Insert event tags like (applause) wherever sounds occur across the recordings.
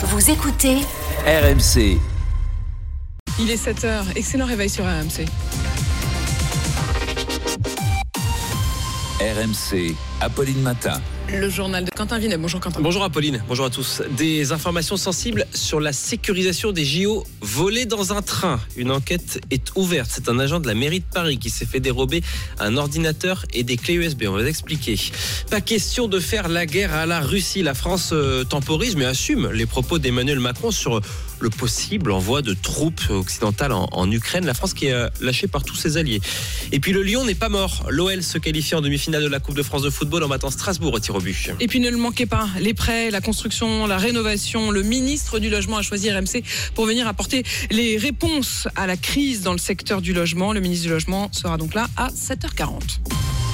Vous écoutez RMC. Il est 7h, excellent réveil sur RMC. RMC. Apolline Matin. Le journal de Quentin Vinet. Bonjour Quentin. Bonjour Apolline, bonjour à tous. Des informations sensibles sur la sécurisation des JO volés dans un train. Une enquête est ouverte. C'est un agent de la mairie de Paris qui s'est fait dérober un ordinateur et des clés USB. On va vous expliquer. Pas question de faire la guerre à la Russie. La France euh, temporise mais assume les propos d'Emmanuel Macron sur le possible envoi de troupes occidentales en, en Ukraine. La France qui est euh, lâchée par tous ses alliés. Et puis le Lyon n'est pas mort. L'OL se qualifie en demi-finale de la Coupe de France de football en battant Strasbourg au tir Et puis ne le manquez pas, les prêts, la construction, la rénovation, le ministre du Logement a choisi RMC pour venir apporter les réponses à la crise dans le secteur du logement. Le ministre du Logement sera donc là à 7h40.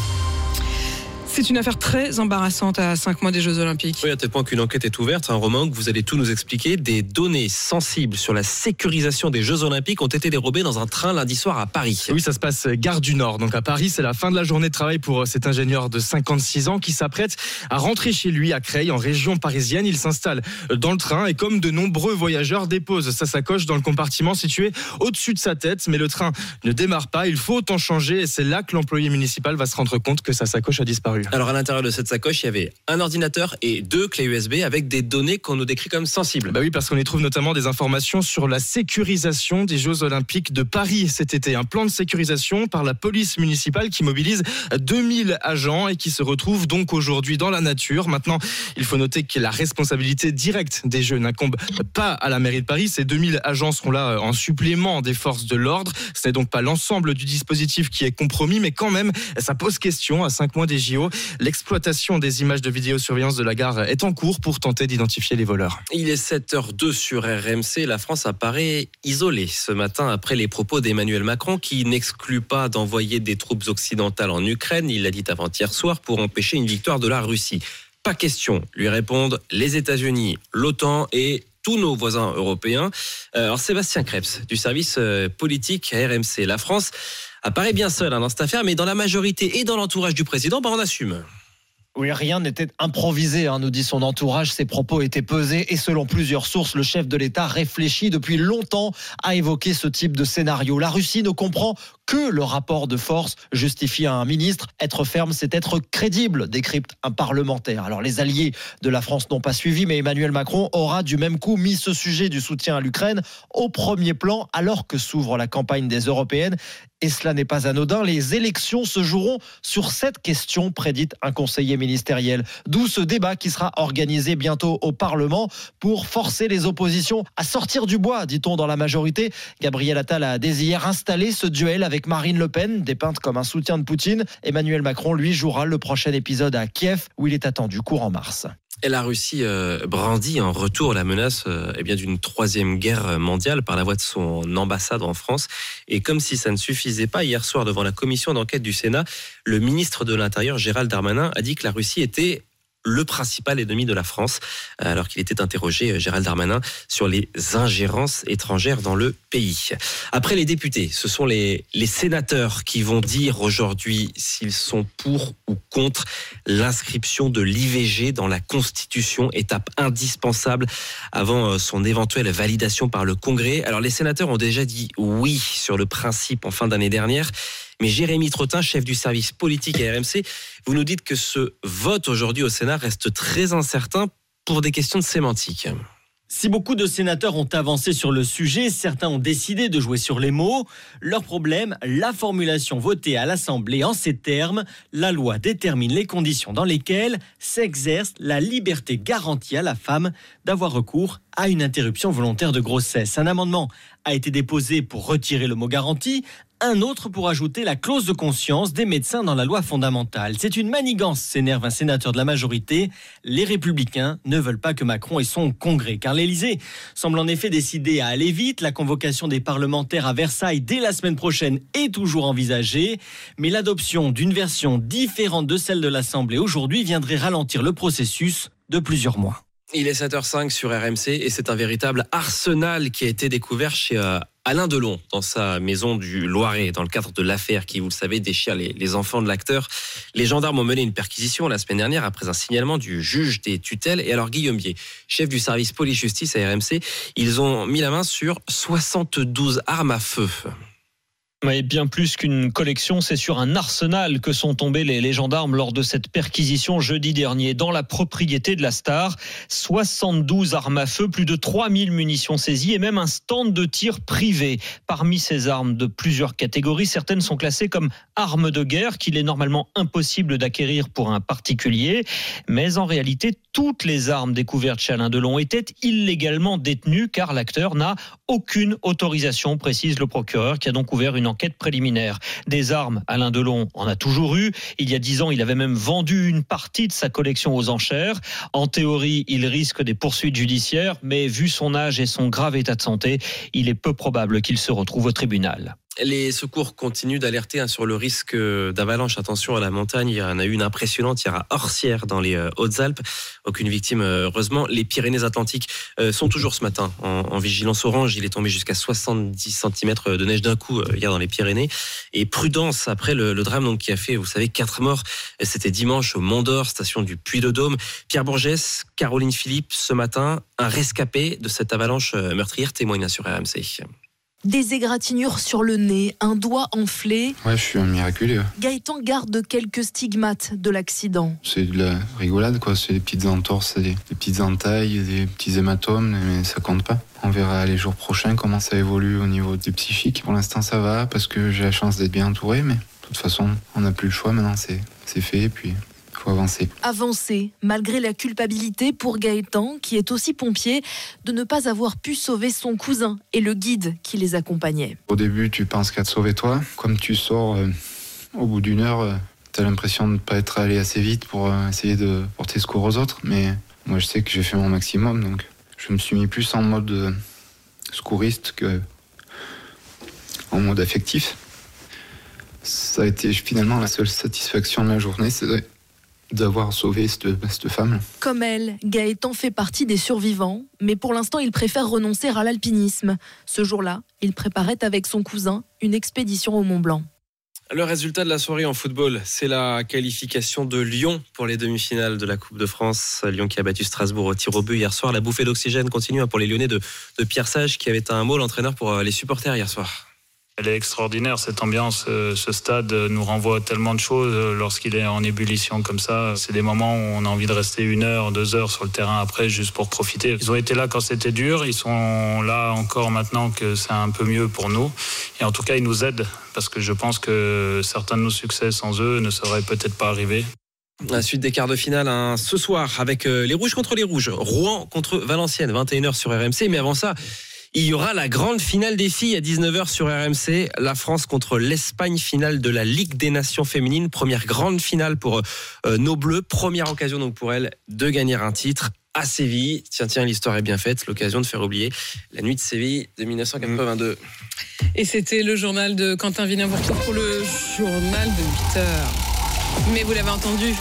C'est une affaire très embarrassante à 5 mois des Jeux Olympiques. Oui, à tel point qu'une enquête est ouverte, un roman que vous allez tout nous expliquer. Des données sensibles sur la sécurisation des Jeux Olympiques ont été dérobées dans un train lundi soir à Paris. Oui, ça se passe gare du Nord. Donc à Paris, c'est la fin de la journée de travail pour cet ingénieur de 56 ans qui s'apprête à rentrer chez lui à Creil, en région parisienne. Il s'installe dans le train et comme de nombreux voyageurs, dépose sa sacoche dans le compartiment situé au-dessus de sa tête. Mais le train ne démarre pas. Il faut en changer et c'est là que l'employé municipal va se rendre compte que sa sacoche a disparu. Alors à l'intérieur de cette sacoche, il y avait un ordinateur et deux clés USB avec des données qu'on nous décrit comme sensibles. Bah oui, parce qu'on y trouve notamment des informations sur la sécurisation des Jeux Olympiques de Paris cet été. Un plan de sécurisation par la police municipale qui mobilise 2000 agents et qui se retrouve donc aujourd'hui dans la nature. Maintenant, il faut noter que la responsabilité directe des Jeux n'incombe pas à la mairie de Paris. Ces 2000 agents seront là en supplément des forces de l'ordre. Ce n'est donc pas l'ensemble du dispositif qui est compromis, mais quand même, ça pose question à 5 mois des JO. L'exploitation des images de vidéosurveillance de la gare est en cours pour tenter d'identifier les voleurs. Il est 7h02 sur RMC. La France apparaît isolée ce matin après les propos d'Emmanuel Macron qui n'exclut pas d'envoyer des troupes occidentales en Ukraine. Il l'a dit avant-hier soir pour empêcher une victoire de la Russie. Pas question, lui répondent les États-Unis, l'OTAN et tous nos voisins européens. Euh, Alors Sébastien Krebs du service euh, politique RMC. La France apparaît bien seule hein, dans cette affaire, mais dans la majorité et dans l'entourage du président, bah, on assume. Oui, rien n'était improvisé, hein, nous dit son entourage. Ses propos étaient pesés et selon plusieurs sources, le chef de l'État réfléchit depuis longtemps à évoquer ce type de scénario. La Russie ne comprend que le rapport de force justifie à un ministre. Être ferme, c'est être crédible, décrypte un parlementaire. Alors les alliés de la France n'ont pas suivi, mais Emmanuel Macron aura du même coup mis ce sujet du soutien à l'Ukraine au premier plan alors que s'ouvre la campagne des européennes. Et cela n'est pas anodin. Les élections se joueront sur cette question, prédite un conseiller ministériel. D'où ce débat qui sera organisé bientôt au Parlement pour forcer les oppositions à sortir du bois, dit-on dans la majorité. Gabriel Attal a dès hier installé ce duel avec Marine Le Pen, dépeinte comme un soutien de Poutine. Emmanuel Macron, lui, jouera le prochain épisode à Kiev, où il est attendu courant mars. Et la Russie euh, brandit en retour la menace euh, eh d'une troisième guerre mondiale par la voix de son ambassade en France. Et comme si ça ne suffisait pas, hier soir devant la commission d'enquête du Sénat, le ministre de l'Intérieur Gérald Darmanin a dit que la Russie était le principal ennemi de la France, alors qu'il était interrogé, euh, Gérald Darmanin, sur les ingérences étrangères dans le pays. Après les députés, ce sont les, sénateurs qui vont dire aujourd'hui s'ils sont pour ou contre l'inscription de l'IVG dans la Constitution, étape indispensable avant euh, son éventuelle validation par le Congrès. Alors les sénateurs ont déjà dit oui sur le principe en fin d'année dernière. Mais Jérémy Trottin, chef du service politique à RMC, vous nous dites que ce vote aujourd'hui au Sénat reste très incertain pour des questions de sémantique. Si beaucoup de sénateurs ont avancé sur le sujet, certains ont décidé de jouer sur les mots. Leur problème, la formulation votée à l'Assemblée en ces termes, la loi détermine les conditions dans lesquelles s'exerce la liberté garantie à la femme d'avoir recours à une interruption volontaire de grossesse. Un amendement a été déposé pour retirer le mot garantie, un autre pour ajouter la clause de conscience des médecins dans la loi fondamentale. C'est une manigance, s'énerve un sénateur de la majorité. Les républicains ne veulent pas que Macron ait son congrès, car l'Élysée semble en effet décidé à aller vite. La convocation des parlementaires à Versailles dès la semaine prochaine est toujours envisagée, mais l'adoption d'une version différente de celle de l'Assemblée aujourd'hui viendrait ralentir le processus de plusieurs mois. Il est 7h05 sur RMC et c'est un véritable arsenal qui a été découvert chez euh, Alain Delon dans sa maison du Loiret, dans le cadre de l'affaire qui, vous le savez, déchire les, les enfants de l'acteur. Les gendarmes ont mené une perquisition la semaine dernière après un signalement du juge des tutelles. Et alors Guillaume Bier, chef du service police-justice à RMC, ils ont mis la main sur 72 armes à feu. Mais bien plus qu'une collection, c'est sur un arsenal que sont tombés les, les, gendarmes lors de cette perquisition jeudi dernier dans la propriété de la star. 72 armes à feu, plus de 3000 munitions saisies et même un stand de tir privé. Parmi ces armes de plusieurs catégories, certaines sont classées comme armes de guerre qu'il est normalement impossible d'acquérir pour un particulier. Mais en réalité, toutes les armes découvertes chez Alain Delon étaient illégalement détenues car l'acteur n'a aucune autorisation, précise le procureur qui a donc ouvert une préliminaire. Des armes, Alain Delon en a toujours eu. Il y a dix ans, il avait même vendu une partie de sa collection aux enchères. En théorie, il risque des poursuites judiciaires, mais vu son âge et son grave état de santé, il est peu probable qu'il se retrouve au tribunal. Les secours continuent d'alerter hein, sur le risque d'avalanche. Attention à la montagne. Il y en a eu une impressionnante hier à Orsières, dans les Hautes-Alpes. Aucune victime, heureusement. Les Pyrénées-Atlantiques sont toujours ce matin en, vigilance orange. Il est tombé jusqu'à 70 cm de neige d'un coup hier dans les Pyrénées. Et prudence après le, drame qui a fait, vous savez, quatre morts. C'était dimanche au Mont d'Or, station du Puy-de-Dôme. Pierre Bourgès, Caroline Philippe, ce matin, un rescapé de cette avalanche meurtrière témoigne sur RMC. Des égratignures sur le nez, un doigt enflé. Ouais, je suis un miraculé. Gaëtan garde quelques stigmates de l'accident. C'est de la rigolade, quoi. C'est des petites entorses, des, des, petites entailles, des petits hématomes, mais ça compte pas. On verra les jours prochains comment ça évolue au niveau du psychique. Pour l'instant, ça va parce que j'ai la chance d'être bien entouré, mais de toute façon, on n'a plus le choix maintenant. C'est fait, et puis faut avancer. Avancer, malgré la culpabilité pour Gaëtan, qui est aussi pompier, de ne pas avoir pu sauver son cousin et le guide qui les accompagnait. Au début, tu penses qu'à te sauver toi. Comme tu sors euh, au bout d'une heure, euh, tu as l'impression de ne pas être allé assez vite pour euh, essayer de porter secours aux autres. Mais moi, je sais que j'ai fait mon maximum, donc je me suis mis plus en mode euh, secouriste que en mode affectif. Ça a été finalement la seule satisfaction de la journée, c'est d'avoir sauvé cette, cette, femme. Comme elle, Gaëtan fait partie des survivants, mais pour l'instant, il préfère renoncer à l'alpinisme. Ce jour-là, il préparait avec son cousin une expédition au Mont Blanc. Le résultat de la soirée en football, c'est la qualification de Lyon pour les demi-finales de la Coupe de France. Lyon qui a battu Strasbourg au tir au but hier soir. La bouffée d'oxygène continue pour les Lyonnais de, de Pierre Sage qui avait un mot l'entraîneur pour les supporters hier soir. Elle est extraordinaire, cette ambiance. Ce stade nous renvoie tellement de choses lorsqu'il est en ébullition comme ça. C'est des moments où on a envie de rester une heure, deux heures sur le terrain après, juste pour profiter. Ils ont été là quand c'était dur. Ils sont là encore maintenant que c'est un peu mieux pour nous. Et en tout cas, ils nous aident parce que je pense que certains de nos succès sans eux ne seraient peut-être pas arrivés. La suite des quarts de finale hein, ce soir avec euh, les Rouges contre les Rouges. Rouen contre Valenciennes, 21h sur RMC. Mais avant ça, il y aura la grande finale des filles à 19h sur RMC. La France contre l'Espagne, finale de la Ligue des Nations féminines. Première grande finale pour euh, nos Bleus. Première occasion donc pour elles de gagner un titre à Séville. Tiens, tiens, l'histoire est bien faite. L'occasion de faire oublier la nuit de Séville de 1982. Et c'était le journal de Quentin retrouve pour le journal de 8 heures. Mais vous l'avez entendu,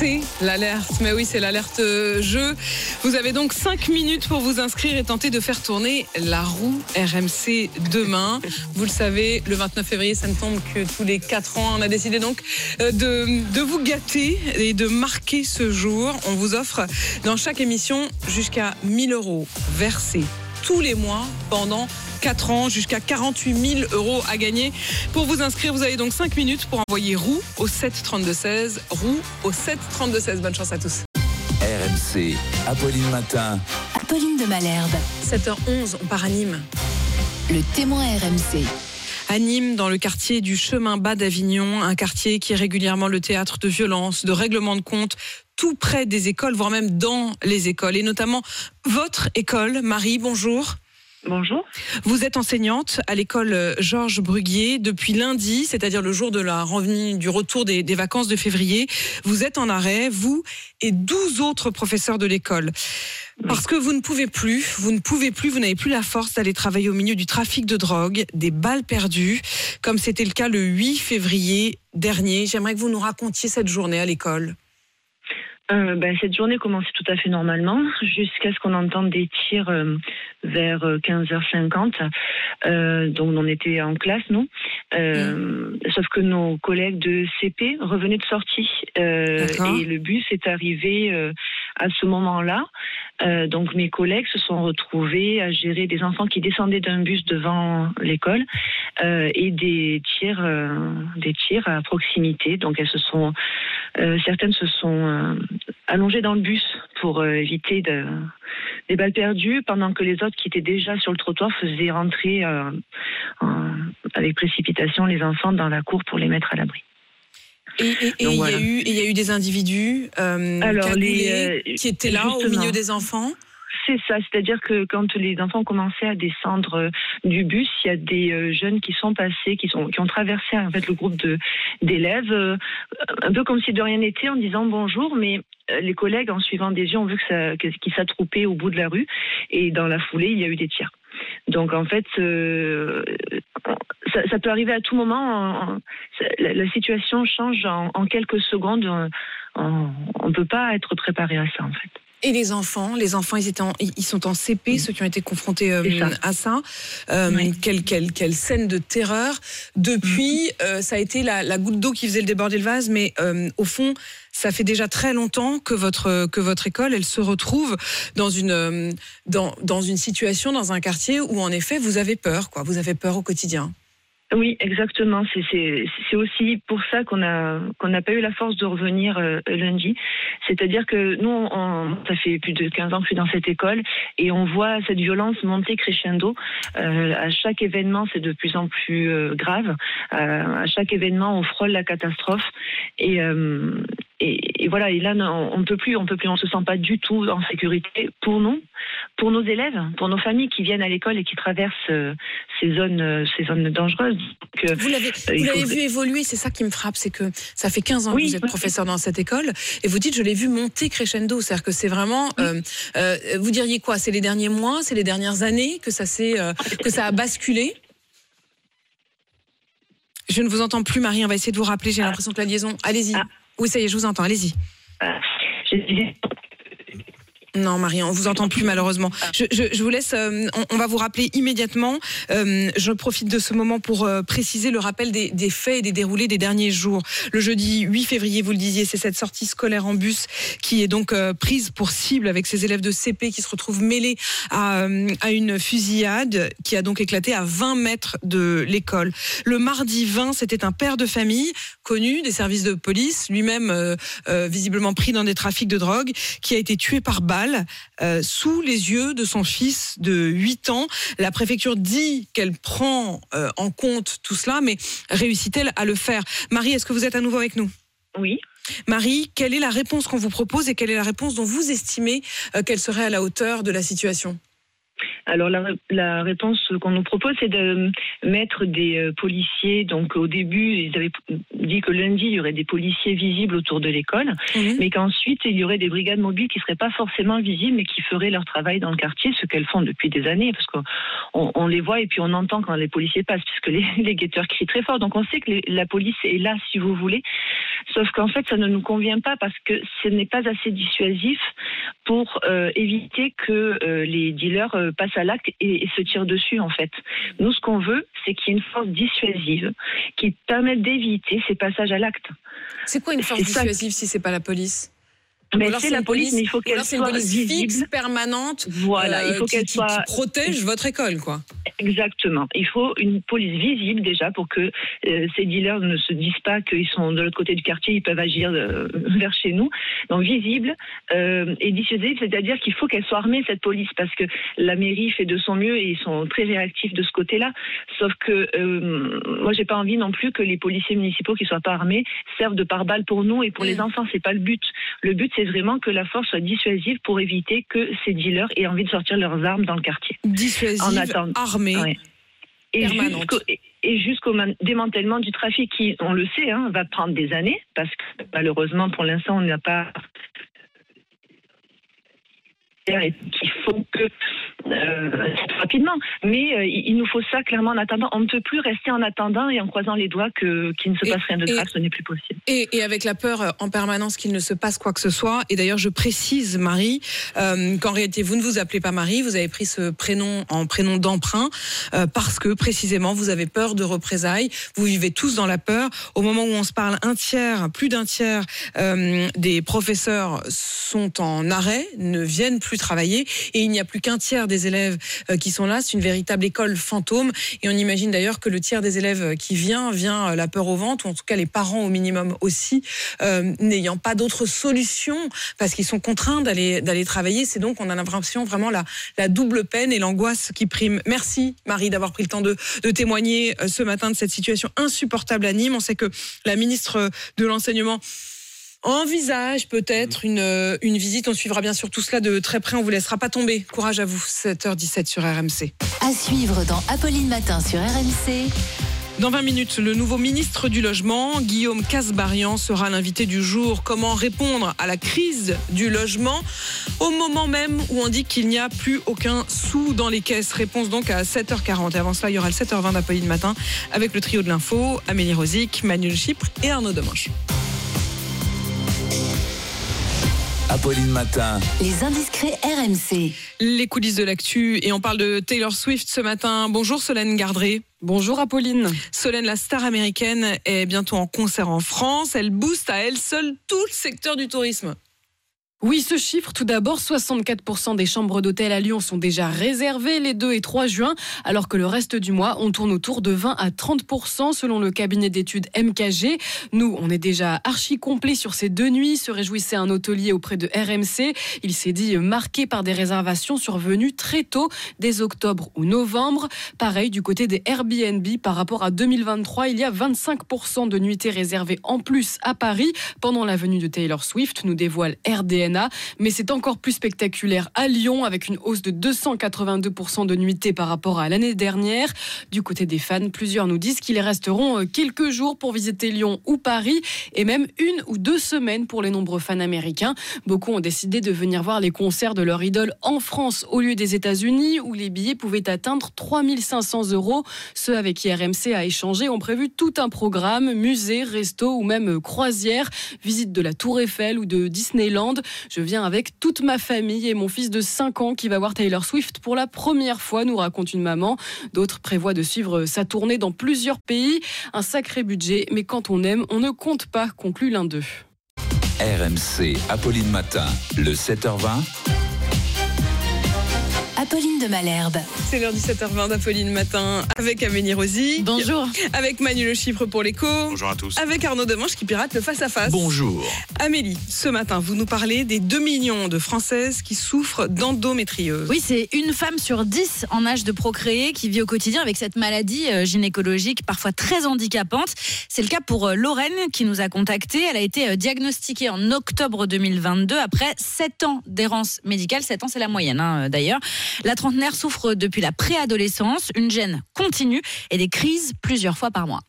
c'est l'alerte. Mais oui, c'est l'alerte jeu. Vous avez donc 5 minutes pour vous inscrire et tenter de faire tourner la roue RMC demain. (laughs) Vous le savez, le 29 février, ça ne tombe que tous les 4 ans. On a décidé donc de, de vous gâter et de marquer ce jour. On vous offre dans chaque émission jusqu'à 1000 euros versés tous les mois pendant 4 ans, jusqu'à 48 000 euros à gagner. Pour vous inscrire, vous avez donc 5 minutes pour envoyer roue au 7 32 16. Roue au 7 32 16. Bonne chance à tous. RMC, Apolline Matin. Apolline de Malherbe. 7h11, on part à Nîmes. Le témoin RMC. À Nîmes, dans le quartier du chemin bas d'Avignon, un quartier qui est régulièrement le théâtre de violences, de règlements de comptes, tout près des écoles, voire même dans les écoles, et notamment votre école. Marie, bonjour. Bonjour. Vous êtes enseignante à l'école Georges Bruguier depuis lundi, c'est-à-dire le jour de la revenue, du retour des, des, vacances de février. Vous êtes en arrêt, vous et 12 autres professeurs de l'école. Parce que vous ne pouvez plus, vous ne pouvez plus, vous n'avez plus la force d'aller travailler au milieu du trafic de drogue, des balles perdues, comme c'était le cas le 8 février dernier. J'aimerais que vous nous racontiez cette journée à l'école. Euh, ben, cette journée commençait tout à fait normalement, jusqu'à ce qu'on entende des tirs euh, vers euh, 15h50. Euh, donc on était en classe, nous. Euh, Sauf que nos collègues de CP revenaient de sortie. Euh, et le bus est arrivé euh, à ce moment-là. Euh, donc mes collègues se sont retrouvés à gérer des enfants qui descendaient d'un bus devant l'école euh, et des tirs, euh, des tirs à proximité. Donc elles se sont, certaines se sont allongées dans le bus pour éviter de, des balles perdues, pendant que les autres qui étaient déjà sur le trottoir faisaient rentrer en- avec précipitation les enfants dans la cour pour les mettre à l'abri. Et et- et il y, a eu- et il y a eu des individus euh, Alors, cagoulés les, euh, qui étaient là au milieu des enfants. C'est ça, c'est-à-dire que quand les enfants commençaient à descendre euh, du bus, il y a des jeunes qui sont passés, qui, sont, qui ont traversé en fait le groupe d'élèves, un peu comme si de rien n'était, en disant bonjour, mais les collègues, en suivant des yeux, ont vu que ça, que- qu'ils s'attroupaient au bout de la rue, et dans la foulée, il y a eu des tirs. Donc en fait, euh, ça, ça peut arriver à tout moment. en- la, la situation change en, en quelques secondes. On ne peut pas être préparé à ça en fait. Et les enfants, les enfants, ils, étaient en- ils ils sont en CP, ceux qui ont été confrontés euh, ça. à ça. Euh, Oui. quelle, quelle, quelle scène de terreur. Depuis, euh, ça a été la, la goutte d'eau qui faisait le déborder le vase, mais au fond, ça fait déjà très longtemps que votre, que votre école, elle se retrouve dans une, euh, dans, dans une situation, dans un quartier où, en effet, vous avez peur, quoi. Vous avez peur au quotidien. Oui, exactement. C'est- aussi pour ça qu'on a qu'on n'a pas eu la force de revenir euh, lundi. C'est-à-dire que nous, ça fait plus de 15 ans que je suis dans cette école et on voit cette violence monter crescendo. Euh, à chaque événement, c'est de plus en plus euh, grave. À chaque événement, on frôle la catastrophe et, et, et voilà. Et là, on ne peut plus, on peut plus, on se sent pas du tout en sécurité pour nous, pour nos élèves, pour nos familles qui viennent à l'école et qui traversent euh, ces zones, euh, ces zones dangereuses. Donc, euh, Vous l'avez, faut vu évoluer, c'est ça qui me frappe, c'est que ça fait 15 ans Oui, que vous êtes oui. professeur dans cette école, et vous dites, je l'ai vu monter crescendo, c'est-à-dire que c'est vraiment, euh, vous diriez quoi C'est les derniers mois, c'est les dernières années que ça s'est, que ça a basculé? Je ne vous entends plus, Marie, on va essayer de vous rappeler, j'ai l'impression que la liaison... Allez-y. Ah. Oui, ça y est, je vous entends, allez-y. disais- Non, Marie, on vous entend plus malheureusement. Je, je- je vous laisse. euh, on, on va vous rappeler immédiatement. Euh, je profite de ce moment pour euh, préciser le rappel des, des faits et des déroulés des derniers jours. Le jeudi 8 février, vous le disiez, c'est cette sortie scolaire en bus qui est donc prise pour cible avec ces élèves de CP qui se retrouvent mêlés à, à une fusillade qui a donc éclaté à 20 mètres de l'école. Le mardi 20, c'était un père de famille connu des services de police, lui-même visiblement pris dans des trafics de drogue, qui a été tué par balle euh, sous les yeux de son fils de 8 ans. La préfecture dit qu'elle prend euh, en compte tout cela, mais réussit-elle à le faire? Marie, est-ce que vous êtes à nouveau avec nous? Oui. Marie, quelle est la réponse qu'on vous propose et quelle est la réponse dont vous estimez euh, qu'elle serait à la hauteur de la situation? Alors la, la réponse qu'on nous propose, c'est de mettre des euh, policiers. Donc au début, ils avaient dit que lundi, il y aurait des policiers visibles autour de l'école, mais qu'ensuite, il y aurait des brigades mobiles qui seraient pas forcément visibles, mais qui feraient leur travail dans le quartier, ce qu'elles font depuis des années, parce qu'on on- on les voit et puis on entend quand les policiers passent, puisque les, (laughs) les guetteurs crient très fort. Donc on sait que les- la police est là, si vous voulez. Sauf qu'en fait, ça ne nous convient pas parce que ce n'est pas assez dissuasif pour euh, éviter que euh, les dealers euh, passent à l'acte et, et se tirent dessus, en fait. Nous, ce qu'on veut, c'est qu'il y ait une force dissuasive qui permette d'éviter ces passages à l'acte. C'est quoi une force dissuasive si c'est pas la police? Mais c'est la police, mais il faut qu'elle c'est une soit police visible. fixe, permanente, Voilà, euh, il faut qui- qu'elle soit qui protège votre école, quoi. Exactement. Il faut une police visible déjà pour que euh, ces dealers ne se disent pas qu'ils sont de l'autre côté du quartier, ils peuvent agir euh, vers chez nous. Donc visible et dissuasive, c'est-à-dire qu'il faut qu'elle soit armée cette police parce que la mairie fait de son mieux et ils sont très réactifs de ce côté-là. Sauf que moi j'ai pas envie non plus que les policiers municipaux qui soient pas armés servent de pare-balles pour nous et pour les enfants. C'est pas le but. Le but c'est vraiment que la force soit dissuasive pour éviter que ces dealers aient envie de sortir leurs armes dans le quartier. Dissuasive, En attendant. armée. Ouais. Et Permanente. jusqu'au, et- démantèlement du trafic qui, on le sait, hein, va prendre des années, parce que malheureusement, pour l'instant, on n'a pas et qu'il faut que euh, rapidement. Mais euh, il nous faut ça clairement en attendant. On ne peut plus rester en attendant et en croisant les doigts que qu'il ne se passe rien de grave. Ce n'est plus possible. Et, et, avec la peur euh, en permanence qu'il ne se passe quoi que ce soit. Et d'ailleurs, je précise, Marie, euh, qu'en réalité, vous ne vous appelez pas Marie. Vous avez pris ce prénom en prénom d'emprunt parce que précisément, vous avez peur de représailles. Vous vivez tous dans la peur. Au moment où on se parle, un tiers, plus d'un tiers des professeurs sont en arrêt, ne viennent plus travailler, et il n'y a plus qu'un tiers des élèves euh, qui sont là. C'est une véritable école fantôme. Et on imagine d'ailleurs que le tiers des élèves qui vient, vient euh, la peur au ventre, ou en tout cas les parents au minimum aussi, euh, n'ayant pas d'autre solution parce qu'ils sont contraints d'aller d'aller travailler. C'est donc on a l'impression vraiment la, la double peine et l'angoisse qui prime. Merci Marie d'avoir pris le temps de, de témoigner euh, ce matin de cette situation insupportable à Nîmes. On sait que la ministre de l'enseignement envisage peut-être une, euh, une visite. On suivra bien sûr tout cela de très près. On vous laissera pas tomber. Courage à vous. 7h17 sur RMC. À suivre dans Apolline Matin sur RMC. Dans 20 minutes, le nouveau ministre du Logement, Guillaume Casbarian, sera l'invité du jour. Comment répondre à la crise du logement au moment même où on dit qu'il n'y a plus aucun sou dans les caisses? Réponse donc à 7h40. Et avant cela, il y aura le 7h20 d'Apolline Matin avec le trio de l'info, Amélie Rosic, Manuel Chypre et Arnaud Demanche. Apolline Matin. Les indiscrets RMC. Les coulisses de l'actu et on parle de Taylor Swift ce matin. Bonjour Solène Gardré. Bonjour Apolline. Solène, la star américaine, est bientôt en concert en France. Elle booste à elle seule tout le secteur du tourisme. Oui, ce chiffre, tout d'abord, 64% des chambres d'hôtel à Lyon sont déjà réservées les 2 et 3 juin, alors que le reste du mois, on tourne autour de 20 à 30% selon le cabinet d'études MKG. Nous, on est déjà archi complet sur ces deux nuits, se réjouissait un hôtelier auprès de RMC. Il s'est dit marqué par des réservations survenues très tôt, dès octobre ou novembre. Pareil du côté des Airbnb par rapport à 2023, il y a 25% de nuitées réservées en plus à Paris pendant la venue de Taylor Swift, nous dévoile RDN mais c'est encore plus spectaculaire à Lyon avec une hausse de 282% de nuitées par rapport à l'année dernière. Du côté des fans, plusieurs nous disent qu'ils resteront euh, quelques jours pour visiter Lyon ou Paris et même une ou deux semaines pour les nombreux fans américains. Beaucoup ont décidé de venir voir les concerts de leur idole en France au lieu des États-Unis où les billets pouvaient atteindre 3500 euros. Ceux avec qui RMC a échangé ont prévu tout un programme, musée, resto ou même croisière, visite de la Tour Eiffel ou de Disneyland. Je viens avec toute ma famille et mon fils de 5 ans qui va voir Taylor Swift pour la première fois, nous raconte une maman. D'autres prévoient de suivre sa tournée dans plusieurs pays. Un sacré budget, mais quand on aime, on ne compte pas, conclut l'un d'eux. RMC, Apolline Matin, le 7h20. Apolline de Malherbe. C'est l'heure du 7h20 d'Apolline Matin avec Amélie Rosy. Bonjour. Avec Manu Le Chiffre pour l'écho. Bonjour à tous. Avec Arnaud Demanche qui pirate le face-à-face. Bonjour. Amélie, ce matin, vous nous parlez des 2 millions de Françaises qui souffrent d'endométriose. Oui, c'est une femme sur 10 en âge de procréer qui vit au quotidien avec cette maladie euh, gynécologique parfois très handicapante. C'est le cas pour euh, Lorraine qui nous a contacté. Elle a été euh, diagnostiquée en octobre 2022 après 7 ans d'errance médicale. 7 ans, c'est la moyenne hein, d'ailleurs. La trentenaire souffre depuis la préadolescence, une gêne continue et des crises plusieurs fois par mois.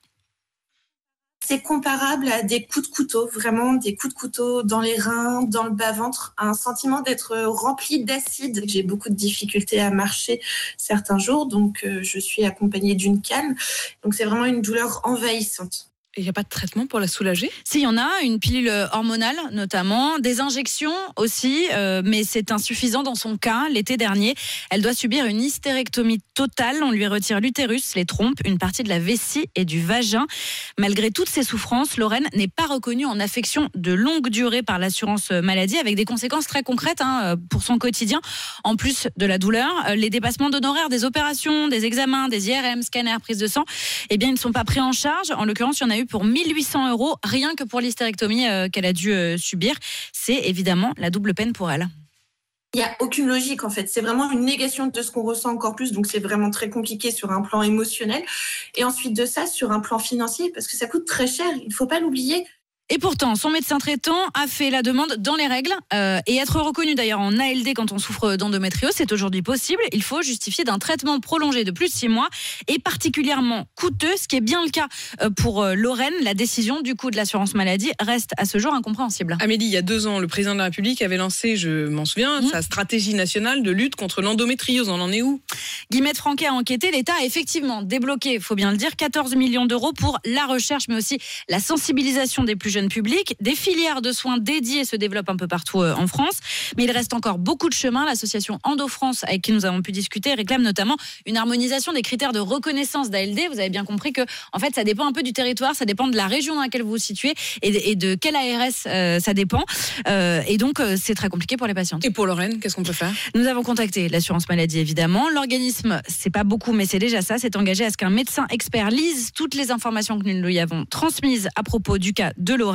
C'est comparable à des coups de couteau, vraiment des coups de couteau dans les reins, dans le bas-ventre, un sentiment d'être rempli d'acide. J'ai beaucoup de difficultés à marcher certains jours, donc euh, je suis accompagnée d'une canne. Donc c'est vraiment une douleur envahissante. Il n'y a pas de traitement pour la soulager? Si, il y en a, une pilule hormonale notamment, des injections aussi, euh, mais c'est insuffisant dans son cas. L'été dernier, elle doit subir une hystérectomie totale. On lui retire l'utérus, les trompes, une partie de la vessie et du vagin. Malgré toutes ces souffrances, Lorraine n'est pas reconnue en affection de longue durée par l'assurance maladie, avec des conséquences très concrètes hein, pour son quotidien. En plus de la douleur, euh, les dépassements d'honoraires des opérations, des examens, des IRM, scanners, prise de sang, eh bien, ils ne sont pas pris en charge. En l'occurrence, il y en a eu pour 1800 euros, rien que pour l'hystérectomie euh, qu'elle a dû euh, subir. C'est évidemment la double peine pour elle. Il n'y a aucune logique en fait. C'est vraiment une négation de ce qu'on ressent encore plus. Donc c'est vraiment très compliqué sur un plan émotionnel. Et ensuite de ça, sur un plan financier, parce que ça coûte très cher. Il ne faut pas l'oublier. Et pourtant, son médecin traitant a fait la demande dans les règles euh, et être reconnu d'ailleurs en ALD quand on souffre d'endométriose, c'est aujourd'hui possible. Il faut justifier d'un traitement prolongé de plus de six mois et particulièrement coûteux, ce qui est bien le cas euh, pour euh, Lorraine. La décision du coût de l'assurance maladie reste à ce jour incompréhensible. Amélie, il y a deux ans, le président de la République avait lancé, je m'en souviens, sa stratégie nationale de lutte contre l'endométriose. On en est où? Guillemette Franquet a enquêté. L'État a effectivement débloqué, il faut bien le dire, 14 millions d'euros pour la recherche, mais aussi la sensibilisation des plus jeunes publics. Des filières de soins dédiées se développent un peu partout euh, en France, mais il reste encore beaucoup de chemin. L'association Endo France, avec qui nous avons pu discuter, réclame notamment une harmonisation des critères de reconnaissance d'ALD. Vous avez bien compris que, en fait, ça dépend un peu du territoire, ça dépend de la région dans laquelle vous vous situez et de, et de quel ARS euh, ça dépend. Euh, et donc, c'est très compliqué pour les patientes. Et pour Lorraine, qu'est-ce qu'on peut faire? Nous avons contacté l'assurance maladie, évidemment. L'organisme, c'est pas beaucoup, mais c'est déjà ça, s'est engagé à ce qu'un médecin expert lise toutes les informations que nous lui avons transmises à propos du cas de Lorraine.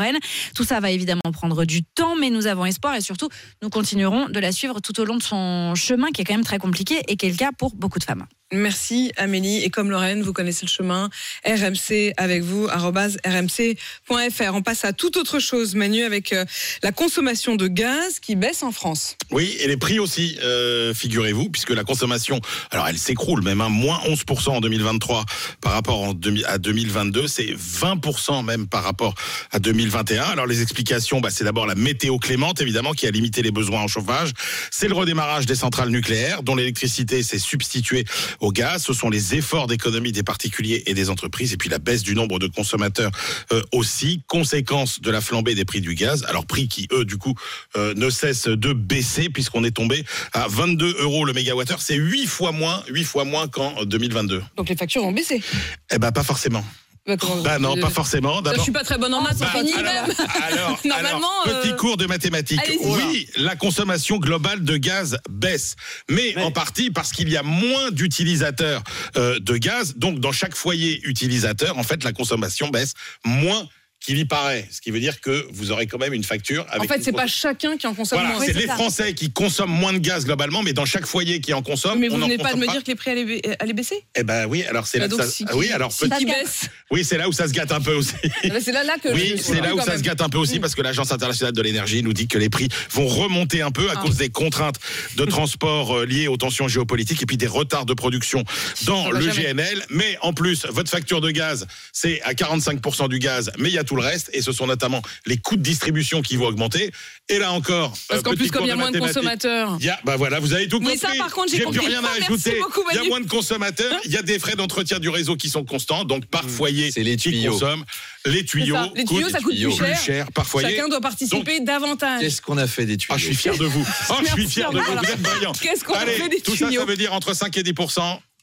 Tout ça va évidemment prendre du temps, mais nous avons espoir et surtout, nous continuerons de la suivre tout au long de son chemin, qui est quand même très compliqué et qui est le cas pour beaucoup de femmes. Merci Amélie. Et comme Lorraine, vous connaissez le chemin. RMC avec vous, rmc.fr. On passe à toute autre chose, Manu, avec euh, la consommation de gaz qui baisse en France. Oui, et les prix aussi, euh, figurez-vous, puisque la consommation, alors elle s'écroule même, hein, moins 11% en 2023 par rapport à 2022, c'est 20% même par rapport à 2021. Alors les explications, bah, c'est d'abord la météo clémente, évidemment, qui a limité les besoins en chauffage. C'est le redémarrage des centrales nucléaires, dont l'électricité s'est substituée au gaz. Ce sont les efforts d'économie des particuliers et des entreprises, et puis la baisse du nombre de consommateurs euh, aussi, conséquence de la flambée des prix du gaz. Alors prix qui, eux, du coup, euh, ne cessent de baisser, puisqu'on est tombé à 22 euros le mégawattheure. C'est 8 fois moins, 8 fois moins qu'en 2022. Donc les factures ont baissé. Eh ben, pas forcément. Bah, comment- Bah non, pas forcément. Je D'abord, suis pas très bonne en maths, Bah, c'est fini alors, même. alors, (laughs) Normalement, alors, petit euh, cours de mathématiques. allez-y. Oui, la consommation globale de gaz baisse, mais, en partie parce qu'il y a moins d'utilisateurs euh, de gaz. Donc, dans chaque foyer utilisateur, en fait, la consommation baisse moins qu'il y paraît. Ce qui veut dire que vous aurez quand même une facture En avec. fait, une c'est pas chacun qui en consomme Voilà, moins. c'est les Français qui consomment moins de gaz globalement, mais dans chaque foyer qui en consomme, Mais vous en venez pas de me dire que les prix allaient, ba- allaient baisser? Eh ben oui, alors c'est Bah là. donc, ça- si ah oui, alors si petit- qui baisse. Oui, c'est là où ça se gâte un peu aussi. Ah bah, C'est là, là que Oui, c'est là où ça même. se gâte un peu aussi parce que l'Agence internationale de l'énergie nous dit que les prix vont remonter un peu à Ah. cause des contraintes de transport euh, liées aux tensions géopolitiques et puis des retards de production dans va le jamais. GNL. Mais en plus, votre facture de gaz, c'est à 45% du gaz, mais il y a tout le reste et ce sont notamment les coûts de distribution qui vont augmenter. Et là encore, Parce euh, qu'en petit plus, comme il y a moins de consommateurs. Il y a- bah voilà, vous avez tout Mais ça, par contre, j'ai plus compris. rien à ajouter. beaucoup, il y a moins de consommateurs, il y a des frais d'entretien du réseau qui sont constants, donc par foyer C'est les qui tuyaux. consomment. Les tuyaux, ça. Les tuyaux, ça coûte plus cher. par foyer. Chacun doit participer davantage. Qu'est-ce qu'on a fait des tuyaux Ah, je suis fier de vous. (laughs) Oh, je suis fier de vous. Vous êtes. Qu'est-ce qu'on a fait des tout ça, tuyaux ça veut dire entre 5 et 10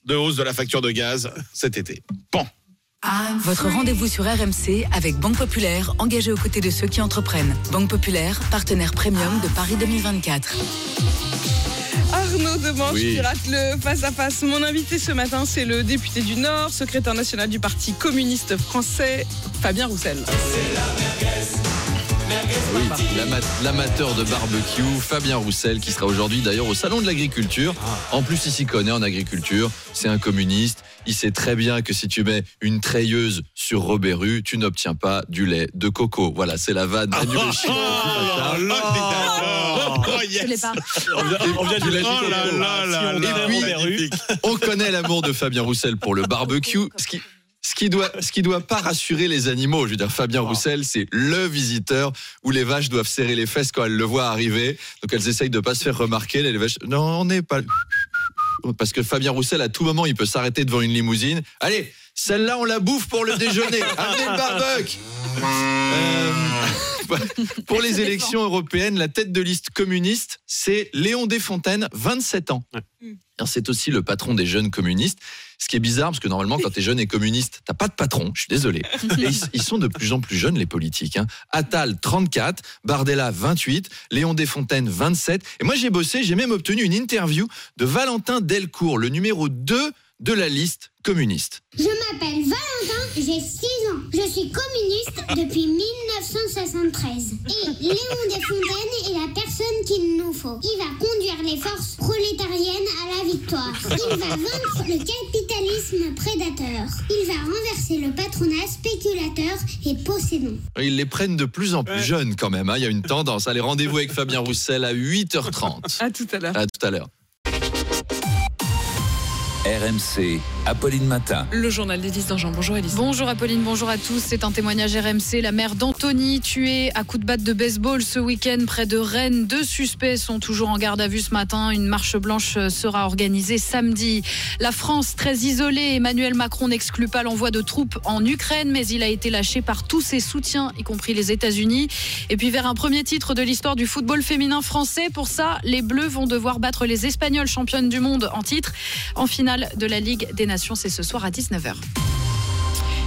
de hausse de la facture de gaz cet été. Bon. Votre rendez-vous sur RMC avec Banque Populaire, engagée aux côtés de ceux qui entreprennent. Banque Populaire, partenaire premium de Paris 2024. Arnaud Demange Oui. qui rate le face-à-face. Mon invité ce matin, c'est le député du Nord, secrétaire national du Parti communiste français, Fabien Roussel. Oui, l'amateur de barbecue, Fabien Roussel, qui sera aujourd'hui d'ailleurs au Salon de l'Agriculture. En plus, il s'y connaît en agriculture, c'est un communiste. Il sait très bien que si tu mets une treilleuse sur Robert Rue, tu n'obtiens pas du lait de coco. Voilà, c'est la vanne. Manu Richer. Je l'ai pas. On vient du lait de coco. Et puis, on connaît l'amour de Fabien Roussel pour le barbecue. Ce qui, ce qui doit, ce qui doit pas rassurer les animaux. Je veux dire, Fabien Roussel, c'est le visiteur où les vaches doivent serrer les fesses quand elles le voient arriver. Donc elles essayent de pas se faire remarquer. Les vaches, non, on n'est pas. Parce que Fabien Roussel, à tout moment, il peut s'arrêter devant une limousine. Allez, celle-là, on la bouffe pour le déjeuner. (laughs) Amenez le barbecue. Euh, pour les élections européennes, la tête de liste communiste, c'est Léon Desfontaines, 27 ans. C'est aussi le patron des jeunes communistes. Ce qui est bizarre, parce que normalement, quand tu es jeune et communiste, t'as pas de patron, je suis désolé. Ils, sont de plus en plus jeunes, les politiques. hein. Attal, 34, Bardella, 28, Léon Desfontaines, 27. Et moi, j'ai bossé, j'ai même obtenu une interview de Valentin Delcourt, le numéro 2 de la liste communiste. Je m'appelle Valentin, j'ai 6 ans. Je suis communiste depuis 1973. Et Léon Desfontaines est la personne qu'il nous faut. Il va conduire les forces prolétariennes à la victoire. Il va vaincre le capitalisme prédateur. Il va renverser le patronat spéculateur et possédant. Ils les prennent de plus en plus jeunes quand même. hein. Il y a une tendance. Allez, rendez-vous avec Fabien Roussel à 8h30. À tout à l'heure. À tout à l'heure. RMC, Apolline Matin. Le journal d'Élise Dangean. Bonjour Élise. Bonjour Apolline, bonjour à tous. C'est un témoignage RMC. La mère d'Anthony, tuée à coups de batte de baseball ce week-end près de Rennes. Deux suspects sont toujours en garde à vue ce matin. Une marche blanche sera organisée samedi. La France, très isolée. Emmanuel Macron n'exclut pas l'envoi de troupes en Ukraine, mais il a été lâché par tous ses soutiens, y compris les États-Unis. Et puis vers un premier titre de l'histoire du football féminin français. Pour ça, les Bleus vont devoir battre les Espagnols championnes du monde en titre en finale de la Ligue des Nations. C'est ce soir à 19h.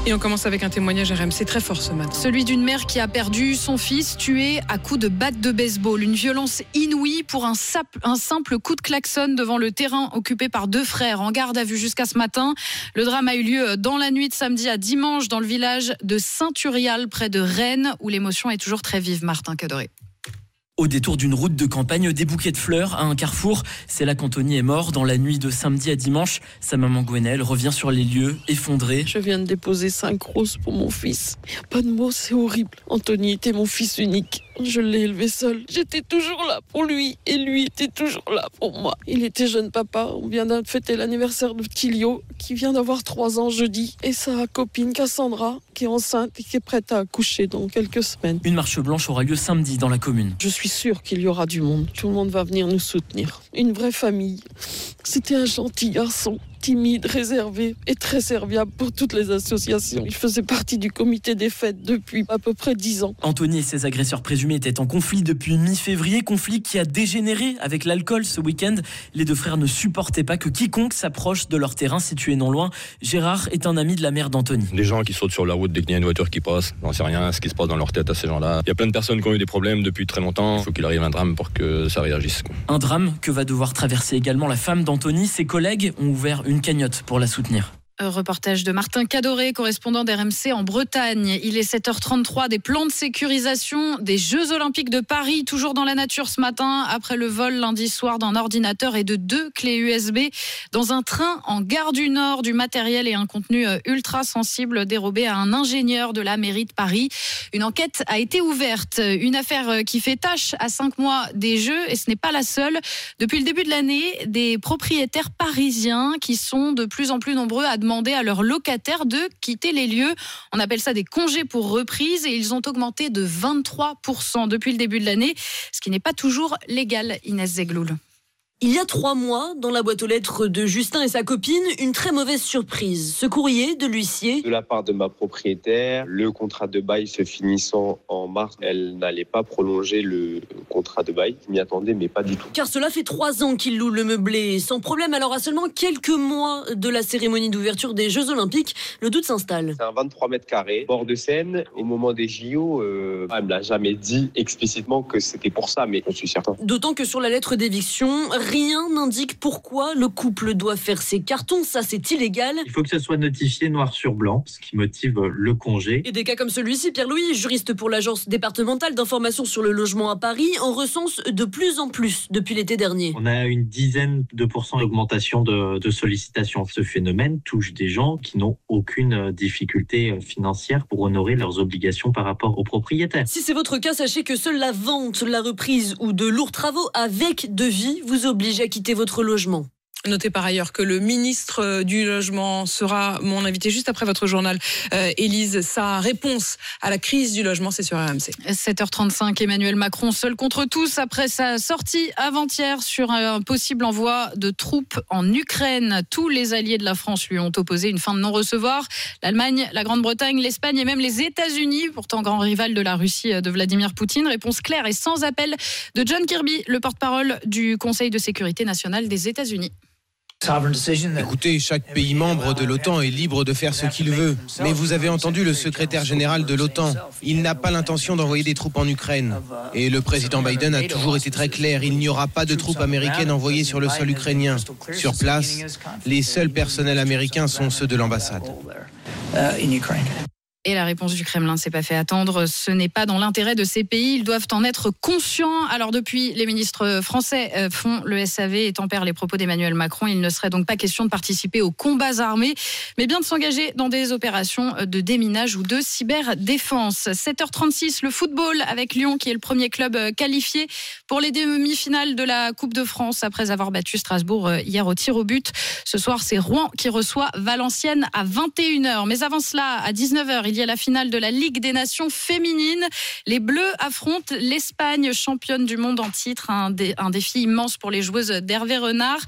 Et on commence avec un témoignage RMC très fort ce matin. Celui d'une mère qui a perdu son fils tué à coups de batte de baseball. Une violence inouïe pour un, sap- un simple coup de klaxon devant le terrain occupé par deux frères en garde à vue jusqu'à ce matin. Le drame a eu lieu dans la nuit de samedi à dimanche dans le village de Saint-Urial près de Rennes où l'émotion est toujours très vive. Martin Cadoré. Au détour d'une route de campagne, des bouquets de fleurs à un carrefour. C'est là qu'Anthony est mort dans la nuit de samedi à dimanche. Sa maman Gwenelle revient sur les lieux, effondrée. Je viens de déposer cinq roses pour mon fils. Pas de mots, c'est horrible. Anthony était mon fils unique. Je l'ai élevé seul. J'étais toujours là pour lui et lui était toujours là pour moi. Il était jeune papa. On vient de fêter l'anniversaire de Tilio qui vient d'avoir trois ans jeudi et sa copine Cassandra qui est enceinte et qui est prête à accoucher dans quelques semaines. Une marche blanche aura lieu samedi dans la commune. Je suis sûre qu'il y aura du monde. Tout le monde va venir nous soutenir. Une vraie famille. C'était un gentil garçon, timide, réservé et très serviable pour toutes les associations. Il faisait partie du comité des fêtes depuis à peu près dix ans. Anthony et ses agresseurs présumés étaient en conflit depuis mi-février, conflit qui a dégénéré avec l'alcool ce week-end. Les deux frères ne supportaient pas que quiconque s'approche de leur terrain situé non loin. Gérard est un ami de la mère d'Anthony. Des gens qui sautent sur la route dès qu'il y a une voiture qui passe, j'en sais rien ce qui se passe dans leur tête à ces gens-là. Il y a plein de personnes qui ont eu des problèmes depuis très longtemps. Il faut qu'il arrive un drame pour que ça réagisse. Un drame que va devoir traverser également la femme d'Anthony. Ses collègues ont ouvert une cagnotte pour la soutenir. Un Reportage de Martin Cadoré, correspondant d'RMC en Bretagne. Il est 7h33 des plans de sécurisation des Jeux Olympiques de Paris, toujours dans la nature ce matin, après le vol lundi soir d'un ordinateur et de deux clés USB dans un train en gare du Nord, du matériel et un contenu euh, ultra sensible dérobé à un ingénieur de la mairie de Paris. Une enquête a été ouverte, une affaire euh, qui fait tâche à cinq mois des Jeux et ce n'est pas la seule. Depuis le début de l'année, des propriétaires parisiens qui sont de plus en plus nombreux à à leurs locataires de quitter les lieux. On appelle ça des congés pour reprise et ils ont augmenté de 23% depuis le début de l'année, ce qui n'est pas toujours légal, Inès Zegloul. Il y a trois mois, dans la boîte aux lettres de Justin et sa copine, une très mauvaise surprise. Ce courrier de l'huissier. De la part de ma propriétaire, le contrat de bail se finissant en mars, elle n'allait pas prolonger le contrat de bail. Je m'y attendais, mais pas du tout. Car cela fait trois ans qu'il loue le meublé sans problème. Alors à seulement quelques mois de la cérémonie d'ouverture des Jeux Olympiques, le doute s'installe. C'est un 23 mètres carrés, bord de Seine. Au moment des JO, euh, elle l'a jamais dit explicitement que c'était pour ça, mais je suis certain. D'autant que sur la lettre d'éviction, rien n'indique pourquoi le couple doit faire ses cartons. Ça, c'est illégal. Il faut que ce soit notifié noir sur blanc, ce qui motive le congé. Et des cas comme celui-ci, Pierre-Louis, juriste pour l'agence départementale d'information sur le logement à Paris, en recense de plus en plus depuis l'été dernier. On a une dizaine de pourcents d'augmentation de, de sollicitations. Ce phénomène touche des gens qui n'ont aucune difficulté financière pour honorer leurs obligations par rapport aux propriétaires. Si c'est votre cas, sachez que seule la vente, la reprise ou de lourds travaux avec devis vous oblige à quitter votre logement. Notez par ailleurs que le ministre euh, du Logement sera mon invité juste après votre journal. Euh, Élise, sa réponse à la crise du logement, c'est sur RMC. 7h35, Emmanuel Macron seul contre tous après sa sortie avant-hier sur un possible envoi de troupes en Ukraine. Tous les alliés de la France lui ont opposé une fin de non-recevoir. L'Allemagne, la Grande-Bretagne, l'Espagne et même les États-Unis, pourtant grand rival de la Russie de Vladimir Poutine. Réponse claire et sans appel de John Kirby, le porte-parole du Conseil de sécurité nationale des États-Unis. Écoutez, chaque pays membre de l'OTAN est libre de faire ce qu'il veut. Mais vous avez entendu le secrétaire général de l'OTAN. Il n'a pas l'intention d'envoyer des troupes en Ukraine. Et le président Biden a toujours été très clair. Il n'y aura pas de troupes américaines envoyées sur le sol ukrainien. Sur place, les seuls personnels américains sont ceux de l'ambassade. Et la réponse du Kremlin s'est pas fait attendre. Ce n'est pas dans l'intérêt de ces pays. Ils doivent en être conscients. Alors depuis, les ministres français euh, font le SAV et tempèrent les propos d'Emmanuel Macron. Il ne serait donc pas question de participer aux combats armés, mais bien de s'engager dans des opérations de déminage ou de cyberdéfense. 7h36, le football avec Lyon qui est le premier club euh, qualifié pour les demi-finales de la Coupe de France après avoir battu Strasbourg euh, hier au tir au but. Ce soir, c'est Rouen qui reçoit Valenciennes à 21h. Mais avant cela, à 19h, il y a la finale de la Ligue des Nations féminines. Les Bleus affrontent l'Espagne, championne du monde en titre. Un, un défi immense pour les joueuses d'Hervé Renard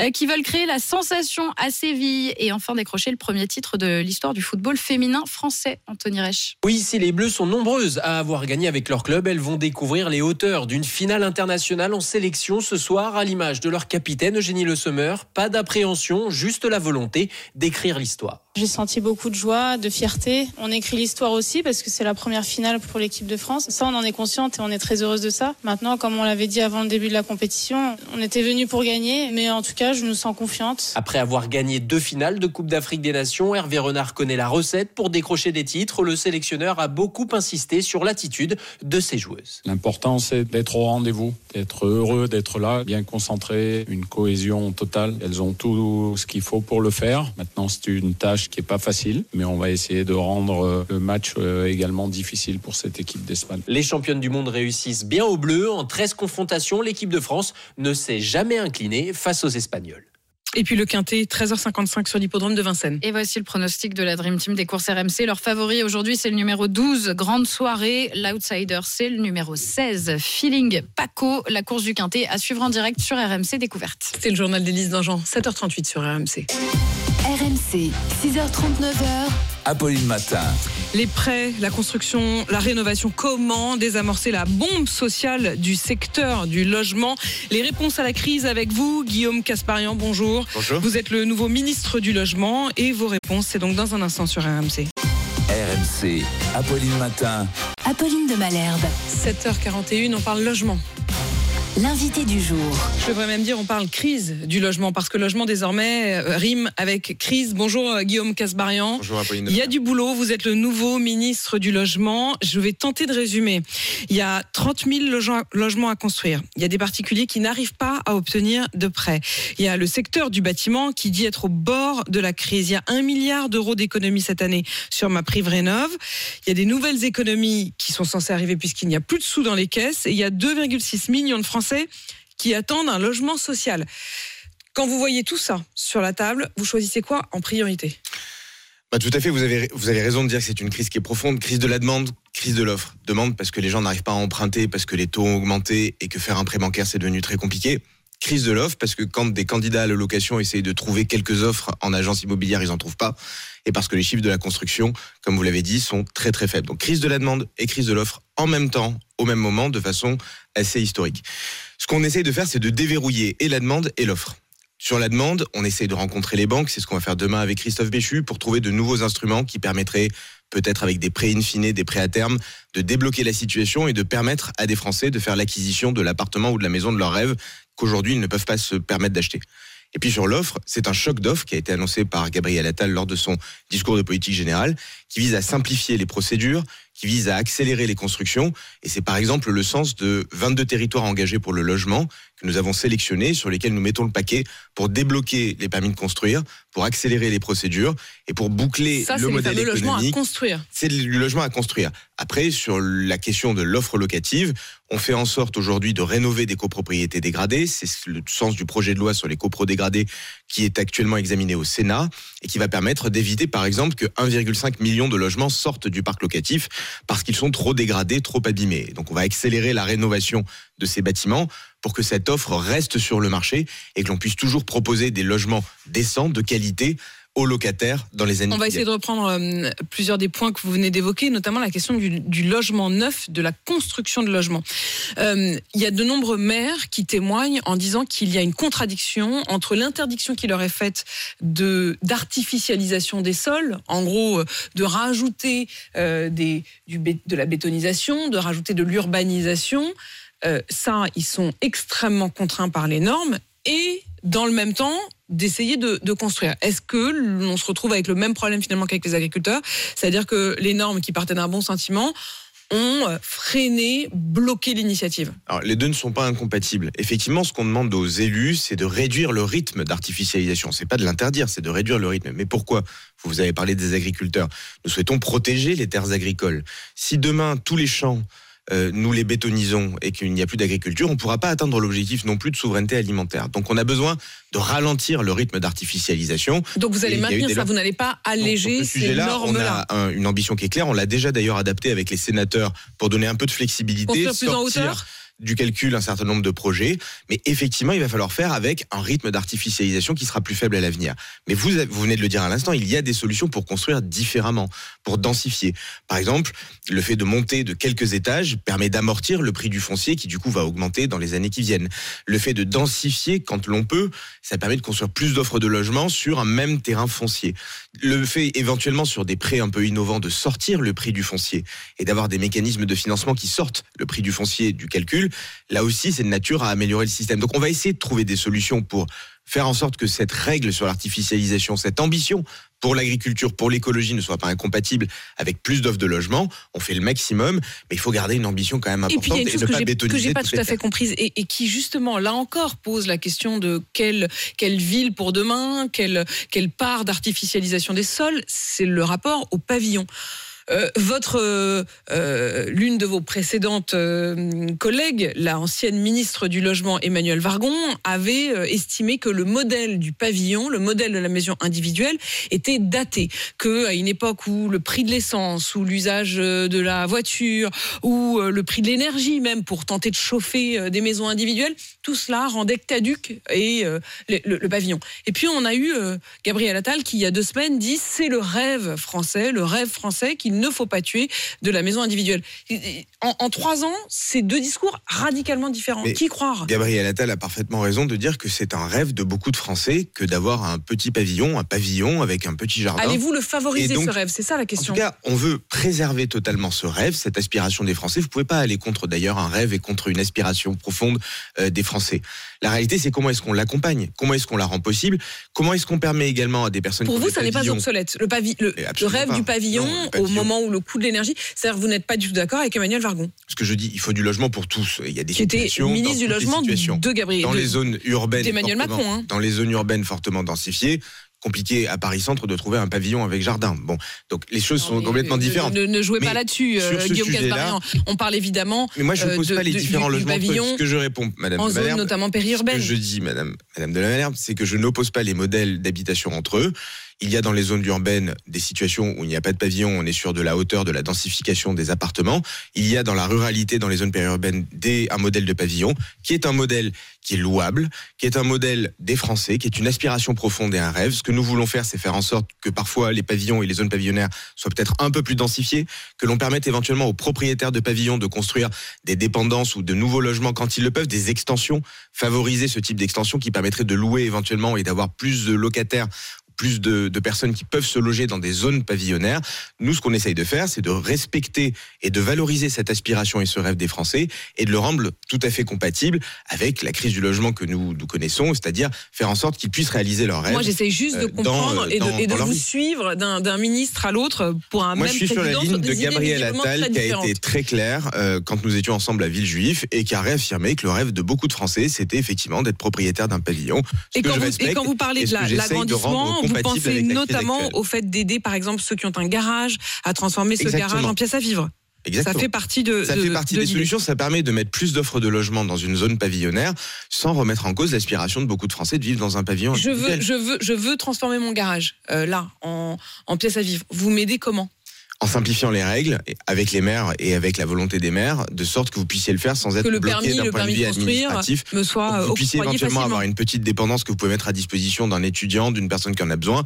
euh, qui veulent créer la sensation à Séville et enfin décrocher le premier titre de l'histoire du football féminin français. Anthony Reich. Oui, si les Bleus sont nombreuses à avoir gagné avec leur club, elles vont découvrir les hauteurs d'une finale internationale en sélection ce soir à l'image de leur capitaine Eugénie Le Sommer. Pas d'appréhension, juste la volonté d'écrire l'histoire. J'ai senti beaucoup de joie, de fierté. On écrit l'histoire aussi parce que c'est la première finale pour l'équipe de France. Ça, on en est consciente et on est très heureuse de ça. Maintenant, comme on l'avait dit avant le début de la compétition, on était venu pour gagner, mais en tout cas, je nous sens confiante. Après avoir gagné deux finales de Coupe d'Afrique des Nations, Hervé Renard connaît la recette pour décrocher des titres. Le sélectionneur a beaucoup insisté sur l'attitude de ses joueuses. L'important, c'est d'être au rendez-vous, d'être heureux, d'être là, bien concentré, une cohésion totale. Elles ont tout ce qu'il faut pour le faire. Maintenant, c'est une tâche qui est pas facile, mais on va essayer de rendre euh, le match euh, également difficile pour cette équipe d'Espagne. Les championnes du monde réussissent bien au bleu. En 13 confrontations, l'équipe de France ne s'est jamais inclinée face aux Espagnols. Et puis le quintet, 13h55 sur l'hippodrome de Vincennes. Et voici le pronostic de la Dream Team des courses RMC. Leur favori aujourd'hui, c'est le numéro 12, Grande Soirée. L'outsider, c'est le numéro 16, Feeling Paco. La course du quintet à suivre en direct sur RMC Découverte. C'est le journal d'Élise Dangean, 7h38 sur RMC. RMC, 6h39h. Apolline Matin. Les prêts, la construction, la rénovation, comment désamorcer la bombe sociale du secteur du logement? Les réponses à la crise avec vous, Guillaume Casparian, bonjour. Bonjour. Vous êtes le nouveau ministre du logement et vos réponses, c'est donc dans un instant sur RMC. RMC, Apolline Matin. Apolline de Malherbe. 7h41, on parle logement. L'invité du jour. Je devrais même dire on parle crise du logement parce que logement désormais euh, rime avec crise. Bonjour euh, Guillaume Casbarian. Bonjour Apolline. Il y a du boulot, vous êtes le nouveau ministre du logement. Je vais tenter de résumer. Il y a 30 000 loge- logements à construire. Il y a des particuliers qui n'arrivent pas à obtenir de prêts. Il y a le secteur du bâtiment qui dit être au bord de la crise. Il y a un milliard d'euros d'économies cette année sur ma prime rénov. Il y a des nouvelles économies qui sont censées arriver puisqu'il n'y a plus de sous dans les caisses. Et il y a 2,6 millions de Français qui attendent un logement social. Quand vous voyez tout ça sur la table, vous choisissez quoi en priorité? Bah, tout à fait, vous avez, vous avez raison de dire que c'est une crise qui est profonde, crise de la demande, crise de l'offre. Demande parce que les gens n'arrivent pas à emprunter, parce que les taux ont augmenté et que faire un prêt bancaire c'est devenu très compliqué. Crise de l'offre parce que quand des candidats à l'allocation essayent de trouver quelques offres en agence immobilière, ils en trouvent pas. Et parce que les chiffres de la construction, comme vous l'avez dit, sont très très faibles. Donc crise de la demande et crise de l'offre en même temps, au même moment, de façon assez historique. Ce qu'on essaye de faire, c'est de déverrouiller et la demande et l'offre. Sur la demande, on essaye de rencontrer les banques, c'est ce qu'on va faire demain avec Christophe Béchu, pour trouver de nouveaux instruments qui permettraient, peut-être avec des prêts in fine, des prêts à terme, de débloquer la situation et de permettre à des Français de faire l'acquisition de l'appartement ou de la maison de leur rêve qu'aujourd'hui ils ne peuvent pas se permettre d'acheter. Et puis sur l'offre, c'est un choc d'offre qui a été annoncé par Gabriel Attal lors de son discours de politique générale, qui vise à simplifier les procédures, qui vise à accélérer les constructions. Et c'est par exemple le sens de 22 territoires engagés pour le logement que nous avons sélectionnés, sur lesquels nous mettons le paquet pour débloquer les permis de construire, pour accélérer les procédures et pour boucler Ça, le modèle fameux logements à économique. construire. C'est du logement à construire. Après, sur la question de l'offre locative, on fait en sorte aujourd'hui de rénover des copropriétés dégradées. C'est le sens du projet de loi sur les copros dégradés qui est actuellement examiné au Sénat et qui va permettre d'éviter, par exemple, que 1,5 million de logements sortent du parc locatif parce qu'ils sont trop dégradés, trop abîmés. Donc, on va accélérer la rénovation de ces bâtiments pour que cette offre reste sur le marché et que l'on puisse toujours proposer des logements décents, de qualité, aux locataires dans les années On va essayer de reprendre euh, plusieurs des points que vous venez d'évoquer, notamment la question du, du logement neuf, de la construction de logements. Euh, il y a de nombreux maires qui témoignent en disant qu'il y a une contradiction entre l'interdiction qui leur est faite de d'artificialisation des sols, en gros euh, de rajouter des, du, de la bétonisation, de rajouter de l'urbanisation. Euh, ça, ils sont extrêmement contraints par les normes et dans le même temps, d'essayer de, construire. Est-ce que l'on se retrouve avec le même problème finalement qu'avec les agriculteurs, c'est-à-dire que les normes qui partaient d'un bon sentiment ont euh, freiné, bloqué l'initiative Alors, les deux ne sont pas incompatibles. Effectivement, ce qu'on demande aux élus, c'est de réduire le rythme d'artificialisation. C'est pas de l'interdire, c'est de réduire le rythme. Mais pourquoi? Vous avez parlé des agriculteurs. Nous souhaitons protéger les terres agricoles. Si demain tous les champs euh, nous les bétonisons et qu'il n'y a plus d'agriculture, on ne pourra pas atteindre l'objectif non plus de souveraineté alimentaire. Donc on a besoin de ralentir le rythme d'artificialisation. Donc vous allez a maintenir ça, vous n'allez pas alléger ce ces on normes-là. a un- une ambition qui est claire. On l'a déjà d'ailleurs adapté avec les sénateurs pour donner un peu de flexibilité, Construire plus en hauteur du calcul un certain nombre de projets. Mais effectivement, il va falloir faire avec un rythme d'artificialisation qui sera plus faible à l'avenir. Mais vous, vous venez de le dire à l'instant, il y a des solutions pour construire différemment, pour densifier. Par exemple, le fait de monter de quelques étages permet d'amortir le prix du foncier qui du coup va augmenter dans les années qui viennent. Le fait de densifier quand l'on peut, ça permet de construire plus d'offres de logements sur un même terrain foncier. Le fait éventuellement sur des prêts un peu innovants de sortir le prix du foncier et d'avoir des mécanismes de financement qui sortent le prix du foncier du calcul, là aussi c'est de nature à améliorer le système. Donc on va essayer de trouver des solutions pour faire en sorte que cette règle sur l'artificialisation, cette ambition pour l'agriculture, pour l'écologie ne soit pas incompatible avec plus d'offres de logements. On fait le maximum, mais il faut garder une ambition quand même Et puis il y importante a une et, chose ne que pas que bétoniser j'ai pas tout à fait comprise et, et qui justement là encore pose la question de quelle quelle ville pour demain, quelle quelle part d'artificialisation des sols, c'est le rapport au pavillon. Euh, votre euh, euh, l'une de vos précédentes collègues, la ancienne ministre du logement Emmanuel Vargon, avait estimé que le modèle du pavillon, le modèle de la maison individuelle, était daté. Que à une époque où le prix de l'essence, ou l'usage de la voiture, ou le prix de l'énergie même pour tenter de chauffer des maisons individuelles, tout cela rendait caduque et le, pavillon. Et puis on a eu Gabriel Attal qui il y a deux semaines dit c'est le rêve français, le rêve français qu'il ne faut pas tuer de la maison individuelle. En, en trois ans, c'est deux discours radicalement différents. Mais Qui croire? Gabriel Attal a parfaitement raison de dire que c'est un rêve de beaucoup de Français que d'avoir un petit pavillon, un pavillon avec un petit jardin. Allez-vous le favoriser donc, ce rêve? C'est ça la En question. tout cas, on veut préserver totalement ce rêve, cette aspiration des Français. Vous pouvez pas aller contre d'ailleurs un rêve et contre une aspiration profonde euh, des Français. La réalité, c'est comment est-ce qu'on l'accompagne, comment est-ce qu'on la rend possible, comment est-ce qu'on permet également à des personnes Pour vous, ça n'est pas obsolète. Le, pavi- le, le absolument rêve pas. du pavillon, Non, le au pavillon. Moment où le coût de l'énergie, c'est-à-dire vous n'êtes pas du tout d'accord avec Emmanuel Vargon. Ce que je dis, il faut du logement pour tous. Il y a des Qui était situations ministre du logement de Gabriel- dans de- les zones urbaines fortement- Macron, hein. dans les zones urbaines fortement densifiées compliqué à Paris Centre de trouver un pavillon avec jardin. Bon, donc les choses sont complètement Ne- différentes. Ne, ne jouez pas là-dessus, euh, ce Guillaume Casbarian. On parle évidemment Mais moi, je ne euh, pose de- pas les de- différents du, du logements. pavillon Ce que je réponds, Madame en de zone Malherbe, notamment ce périurbaine. que je dis, Madame, Madame de la Malherbe, c'est que je n'oppose pas les modèles d'habitation entre eux. Il y a dans les zones urbaines des situations où il n'y a pas de pavillon, on est sur de la hauteur, de la densification des appartements. Il y a dans la ruralité, dans les zones périurbaines, des, un modèle de pavillon qui est un modèle qui est louable, qui est un modèle des Français, qui est une aspiration profonde et un rêve. Ce que nous voulons faire, c'est faire en sorte que parfois les pavillons et les zones pavillonnaires soient peut-être un peu plus densifiés, que l'on permette éventuellement aux propriétaires de pavillons de construire des dépendances ou de nouveaux logements quand ils le peuvent, des extensions, favoriser ce type d'extension qui permettrait de louer éventuellement et d'avoir plus de locataires plus de, de personnes qui peuvent se loger dans des zones pavillonnaires. Nous, ce qu'on essaye de faire, c'est de respecter et de valoriser cette aspiration et ce rêve des Français et de le rendre tout à fait compatible avec la crise du logement que nous, nous connaissons, c'est-à-dire faire en sorte qu'ils puissent réaliser leurs rêves. Moi, j'essaye juste de euh, dans, comprendre et de, dans- et de dans leur vous vie. suivre d'un ministre à l'autre pour un Moi, même je suis sur la ligne de Gabriel Attal qui a été très clair euh, quand nous étions ensemble à Villejuif et qui a réaffirmé que le rêve de beaucoup de Français, c'était effectivement d'être propriétaire d'un pavillon. Ce Et que quand, je vous, et quand vous parlez de ce vous pensez avec la crise notamment actuelle. au fait d'aider, par exemple, ceux qui ont un garage à transformer ce Exactement. garage en pièce à vivre. Exactement. Ça fait partie de. Ça de- fait partie de des solutions. Ça permet de mettre plus d'offres de logement dans une zone pavillonnaire sans remettre en cause l'aspiration de beaucoup de Français de vivre dans un pavillon. Je veux, je veux, je veux transformer mon garage euh, là en, en pièce à vivre. Vous m'aidez comment? En simplifiant les règles avec les maires et avec la volonté des maires, de sorte que vous puissiez le faire sans être Que le bloqué d'un point de vue administratif. me soit que vous puissiez éventuellement facilement. avoir une petite dépendance que vous pouvez mettre à disposition d'un étudiant, d'une personne qui en a besoin,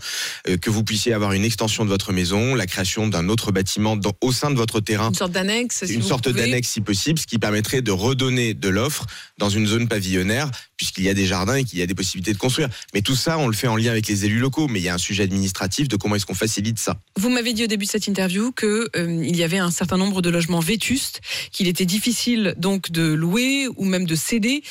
euh, que vous puissiez avoir une extension de votre maison, la création d'un autre bâtiment dans- au sein de votre terrain Une sorte d'annexe. si une sorte d'annexe si possible, ce qui permettrait de redonner de l'offre dans une zone pavillonnaire, puisqu'il y a des jardins et qu'il y a des possibilités de construire. Mais tout ça, on le fait en lien avec les élus locaux, mais il y a un sujet administratif de comment est-ce qu'on facilite ça. Vous m'avez dit au début de cette interview interview que euh, il y avait un certain nombre de logements vétustes qu'il était difficile donc de louer ou même de céder.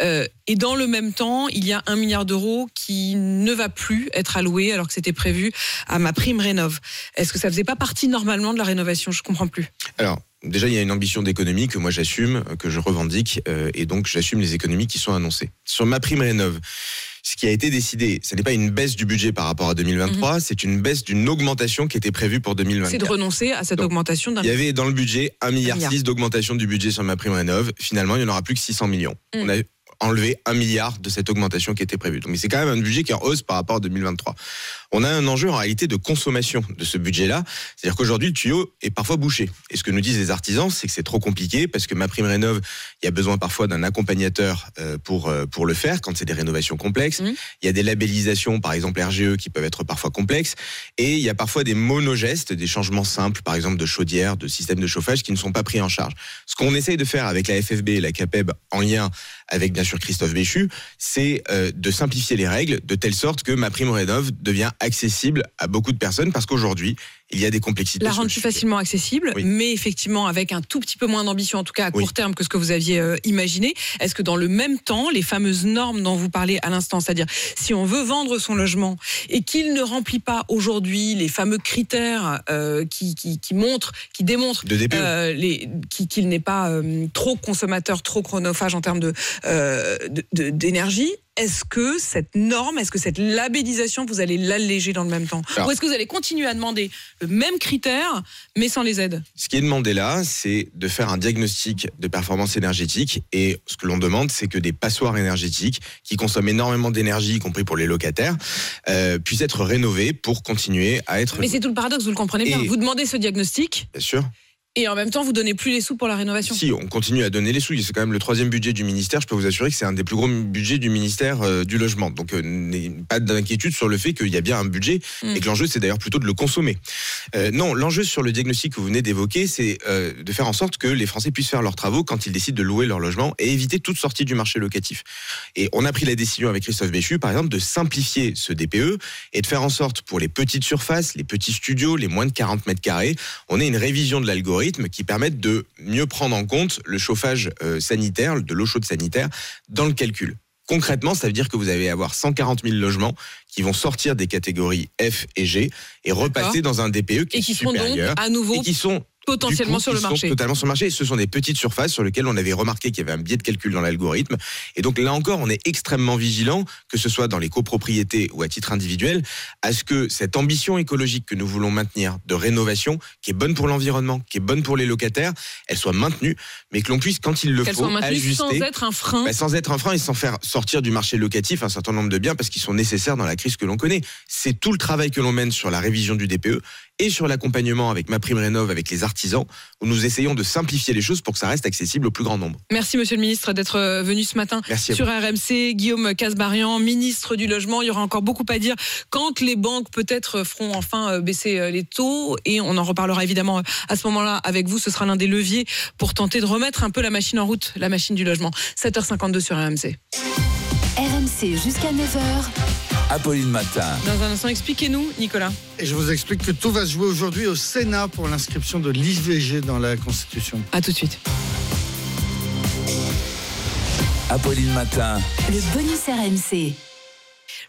Euh, et dans le même temps, il y a un milliard d'euros qui ne va plus être alloué alors que c'était prévu à ma prime rénov. Est-ce que ça faisait pas partie normalement de la rénovation? Je comprends plus. Alors, déjà, il y a une ambition d'économie que moi j'assume, que je revendique, euh, et donc j'assume les économies qui sont annoncées. Sur ma prime rénov, ce qui a été décidé, ce n'est pas une baisse du budget par rapport à 2023, c'est une baisse d'une augmentation qui était prévue pour 2024. C'est de renoncer à cette Donc, augmentation d'un Il y avait dans le budget 1,6 milliard, d'augmentation du budget sur ma prime rénov. Finalement, il n'y en aura plus que 600 millions. Mm. On a enlevé 1 milliard de cette augmentation qui était prévue. Donc, mais c'est quand même un budget qui est en hausse par rapport à 2023. On a un enjeu en réalité de consommation de ce budget-là. C'est-à-dire qu'aujourd'hui, le tuyau est parfois bouché. Et ce que nous disent les artisans, c'est que c'est trop compliqué parce que ma prime rénov, il y a besoin parfois d'un accompagnateur euh, pour, euh, pour le faire quand c'est des rénovations complexes. Il y a des labellisations, par exemple RGE, qui peuvent être parfois complexes. Et il y a parfois des monogestes, des changements simples, par exemple de chaudière, de système de chauffage, qui ne sont pas pris en charge. Ce qu'on essaye de faire avec la FFB et la CAPEB en lien avec bien sûr Christophe Béchu, c'est euh, de simplifier les règles de telle sorte que ma prime rénov devient accessible à beaucoup de personnes parce qu'aujourd'hui, il y a des complexités. la rendre plus facilement accessible, Oui. mais effectivement avec un tout petit peu moins d'ambition, en tout cas à Oui. court terme que ce que vous aviez euh, imaginé. Est-ce que dans le même temps, les fameuses normes dont vous parlez à l'instant, c'est-à-dire si on veut vendre son logement et qu'il ne remplit pas aujourd'hui les fameux critères euh, qui, qui, qui montrent, qui démontrent DPE. euh, qu'il n'est pas trop consommateur, trop chronophage en termes de, euh, de- de- d'énergie. Est-ce que cette norme, est-ce que cette labellisation, vous allez l'alléger dans le même temps Alors- Ou est-ce que vous allez continuer à demander le même critère, mais sans les aides Ce qui est demandé là, c'est de faire un diagnostic de performance énergétique. Et ce que l'on demande, c'est que des passoires énergétiques qui consomment énormément d'énergie, y compris pour les locataires, euh, puissent être rénovées pour continuer à être. Mais c'est tout le paradoxe, vous le comprenez bien. Et- Vous demandez ce diagnostic Bien sûr. Et en même temps, vous donnez plus les sous pour la rénovation. Si, on continue à donner les sous. C'est quand même le troisième budget du ministère. Je peux vous assurer que c'est un des plus gros budgets du ministère euh, du logement. Donc, euh, pas d'inquiétude sur le fait qu'il y a bien un budget Mm. et que l'enjeu, c'est d'ailleurs plutôt de le consommer. Euh, non, l'enjeu sur le diagnostic que vous venez d'évoquer, c'est euh, de faire en sorte que les Français puissent faire leurs travaux quand ils décident de louer leur logement et éviter toute sortie du marché locatif. Et on a pris la décision avec Christophe Béchu, par exemple, de simplifier ce DPE et de faire en sorte pour les petites surfaces, les petits studios, les moins de 40 mètres carrés, on ait une révision de l'algorithme qui permette de mieux prendre en compte le chauffage euh, sanitaire, de l'eau chaude sanitaire, dans le calcul. Concrètement, ça veut dire que vous allez avoir 140 000 logements qui vont sortir des catégories F et G et repasser dans un DPE qui Et est qui seront donc supérieur à nouveau et qui sont potentiellement coup, sur le sont marché. totalement sur le marché. Et ce sont des petites surfaces sur lesquelles on avait remarqué qu'il y avait un biais de calcul dans l'algorithme. Et donc là encore, on est extrêmement vigilant, que ce soit dans les copropriétés ou à titre individuel, à ce que cette ambition écologique que nous voulons maintenir de rénovation, qui est bonne pour l'environnement, qui est bonne pour les locataires, elle soit maintenue, mais que l'on puisse, quand il le faut, ajuster. sans être un frein. Bah, sans être un frein et sans faire sortir du marché locatif un certain nombre de biens parce qu'ils sont nécessaires dans la crise que l'on connaît. C'est tout le travail que l'on mène sur la révision du DPE et sur l'accompagnement avec ma prime rénov avec les artisans où nous essayons de simplifier les choses pour que ça reste accessible au plus grand nombre. Merci Monsieur le Ministre d'être euh, venu ce matin Merci sur. RMC. Guillaume Casbarian, ministre du Logement. Il y aura encore beaucoup à dire quand les banques peut-être feront enfin euh, baisser euh, les taux et on en reparlera évidemment à ce moment-là avec vous. Ce sera l'un des leviers pour tenter de remettre un peu la machine en route, la machine du logement. 7h52 sur RMC. RMC jusqu'à 9h. Apolline Matin. Dans un instant, expliquez-nous, Nicolas. Et je vous explique que tout va se jouer aujourd'hui au Sénat pour l'inscription de l'IVG dans la Constitution. À tout de suite. Apolline Matin. Le bonus RMC.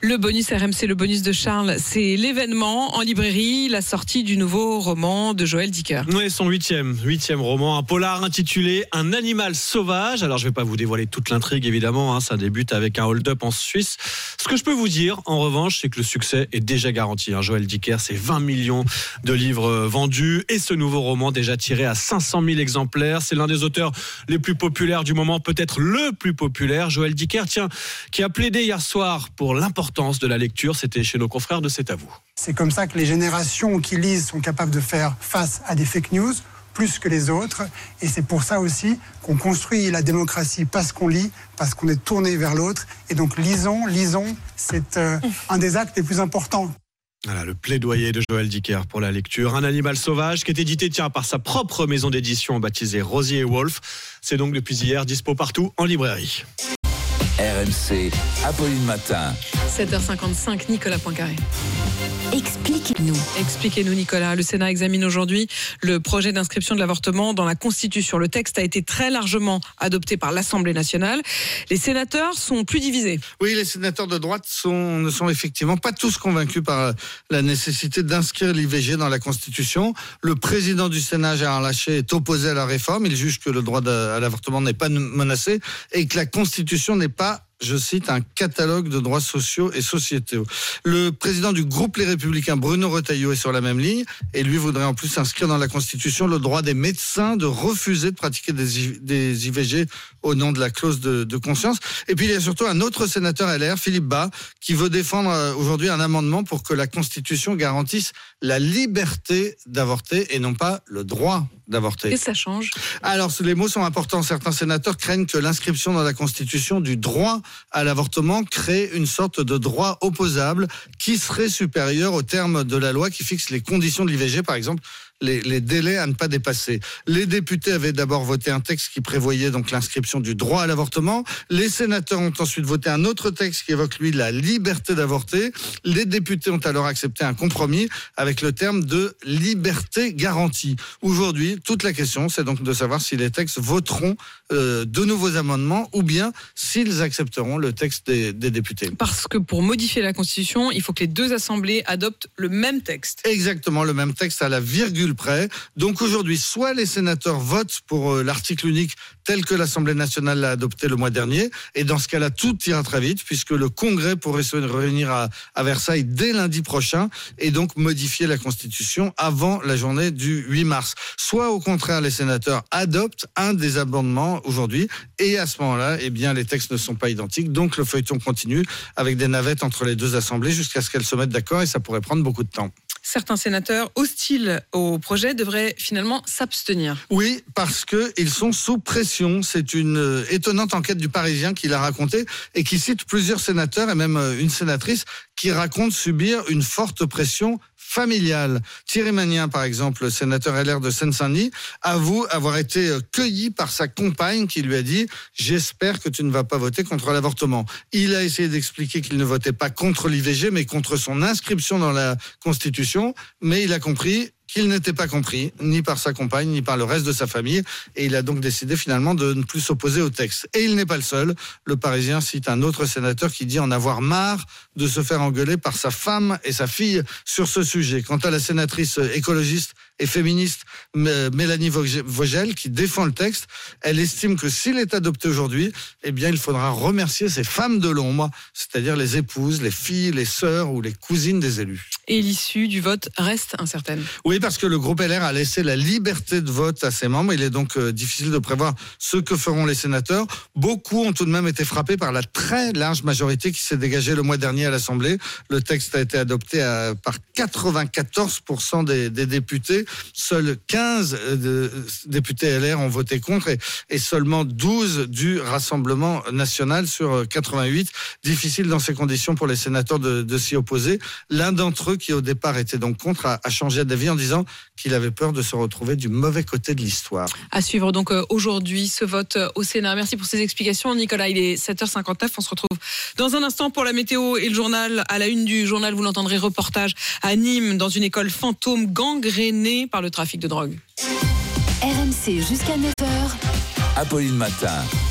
Le bonus RMC, le bonus de Charles, c'est l'événement en librairie, la sortie du nouveau roman de Joël Dicker. Oui, son huitième, huitième roman, un polar intitulé Un animal sauvage. Alors, je vais pas vous dévoiler toute l'intrigue, évidemment. hein, ça débute avec un hold-up en Suisse. Ce que je peux vous dire, en revanche, c'est que le succès est déjà garanti. hein. Joël Dicker, c'est 20 millions de livres vendus et ce nouveau roman déjà tiré à 500 000 exemplaires. C'est l'un des auteurs les plus populaires du moment, peut-être le plus populaire. Joël Dicker, tiens, qui a plaidé hier soir pour l'importance de la lecture. C'était chez nos confrères de C'est à vous. C'est comme ça que les générations qui lisent sont capables de faire face à des fake news plus que les autres. Et c'est pour ça aussi qu'on construit la démocratie parce qu'on lit, parce qu'on est tourné vers l'autre. Et donc lisons, lisons, c'est euh, un des actes les plus importants. Voilà, le plaidoyer de Joël Dicker pour la lecture. Un animal sauvage qui est édité tiens, par sa propre maison d'édition baptisée Rosier et Wolf. C'est donc depuis hier dispo partout en librairie. RMC, Apolline Matin. 7h55, Nicolas Poincaré. Expliquez-nous. Expliquez-nous, Nicolas. Le Sénat examine aujourd'hui le projet d'inscription de l'avortement dans la Constitution. Le texte a été très largement adopté par l'Assemblée nationale. Les sénateurs sont plus divisés. Oui, les sénateurs de droite sont, ne sont effectivement pas tous convaincus par la nécessité d'inscrire l'IVG dans la Constitution. Le président du Sénat, Gérard Lachet, est opposé à la réforme. Il juge que le droit à l'avortement n'est pas menacé et que la Constitution n'est pas je cite, un catalogue de droits sociaux et sociétaux. Le président du groupe Les Républicains, Bruno Retailleau, est sur la même ligne et lui voudrait en plus inscrire dans la Constitution le droit des médecins de refuser de pratiquer des, IVG au nom de la clause de, de, conscience. Et puis il y a surtout un autre sénateur LR, Philippe Bas, qui veut défendre euh, aujourd'hui un amendement pour que la Constitution garantisse la liberté d'avorter et non pas le droit d'avorter. Et ça change Alors, les mots sont importants. Certains sénateurs craignent que l'inscription dans la Constitution du droit à l'avortement crée une sorte de droit opposable qui serait supérieur au terme de la loi qui fixe les conditions de l'IVG, par exemple les, délais à ne pas dépasser. Les députés avaient d'abord voté un texte qui prévoyait donc l'inscription du droit à l'avortement. Les sénateurs ont ensuite voté un autre texte qui évoque lui la liberté d'avorter. Les députés ont alors accepté un compromis avec le terme de liberté garantie. Aujourd'hui, toute la question, c'est donc de savoir si les textes voteront euh, de nouveaux amendements ou bien s'ils accepteront le texte des, des députés. Parce que pour modifier la Constitution, il faut que les deux assemblées adoptent le même texte. Exactement, le même texte à la virgule Donc aujourd'hui, soit les sénateurs votent pour euh, l'article unique tel que l'Assemblée nationale l'a adopté le mois dernier, et dans ce cas-là, tout ira très vite, puisque le Congrès pourrait se réunir à, à Versailles dès lundi prochain, et donc modifier la Constitution avant la journée du 8 mars. Soit au contraire, les sénateurs adoptent un des amendements aujourd'hui, et à ce moment-là, eh bien, les textes ne sont pas identiques, donc le feuilleton continue avec des navettes entre les deux assemblées jusqu'à ce qu'elles se mettent d'accord, et ça pourrait prendre beaucoup de temps certains sénateurs hostiles au projet devraient finalement s'abstenir. Oui, parce qu'ils sont sous pression. C'est une euh, étonnante enquête du Parisien qui l'a raconté et qui cite plusieurs sénateurs et même euh, une sénatrice qui raconte subir une forte pression familiale. Thierry Magnien, par exemple, sénateur LR de Seine-Saint-Denis, avoue avoir été euh, cueilli par sa compagne qui lui a dit J'espère que tu ne vas pas voter contre l'avortement. Il a essayé d'expliquer qu'il ne votait pas contre l'IVG, mais contre son inscription dans la Constitution. Mais il a compris qu'il n'était pas compris, ni par sa compagne, ni par le reste de sa famille, et il a donc décidé finalement de ne plus s'opposer au texte. Et il n'est pas le seul. Le Parisien cite un autre sénateur qui dit en avoir marre de se faire engueuler par sa femme et sa fille sur ce sujet. Quant à la sénatrice écologiste et féministe Mélanie Vogel, qui défend le texte, elle estime que s'il est adopté aujourd'hui, eh bien, il faudra remercier ces femmes de l'ombre, c'est-à-dire les épouses, les filles, les sœurs ou les cousines des élus. Et l'issue du vote reste incertaine. Oui, parce que le groupe LR a laissé la liberté de vote à ses membres. Il est donc euh, difficile de prévoir ce que feront les sénateurs. Beaucoup ont tout de même été frappés par la très large majorité qui s'est dégagée le mois dernier à l'Assemblée. Le texte a été adopté par 94% des, des, députés. Seuls 15 euh, députés LR ont voté contre et, seulement 12 du Rassemblement national sur 88. Difficile dans ces conditions pour les sénateurs de, s'y opposer. L'un d'entre eux, qui au départ était donc contre, a, a changé d'avis en disant qu'il avait peur de se retrouver du mauvais côté de l'histoire. À suivre donc euh, aujourd'hui ce vote euh, au Sénat. Merci pour ces explications, Nicolas. Il est 7h59. On se retrouve dans un instant pour la météo et le journal. À la une du journal, vous l'entendrez, reportage à Nîmes, dans une école fantôme gangrénée par le trafic de drogue. RMC jusqu'à 9h. Apolline Matin.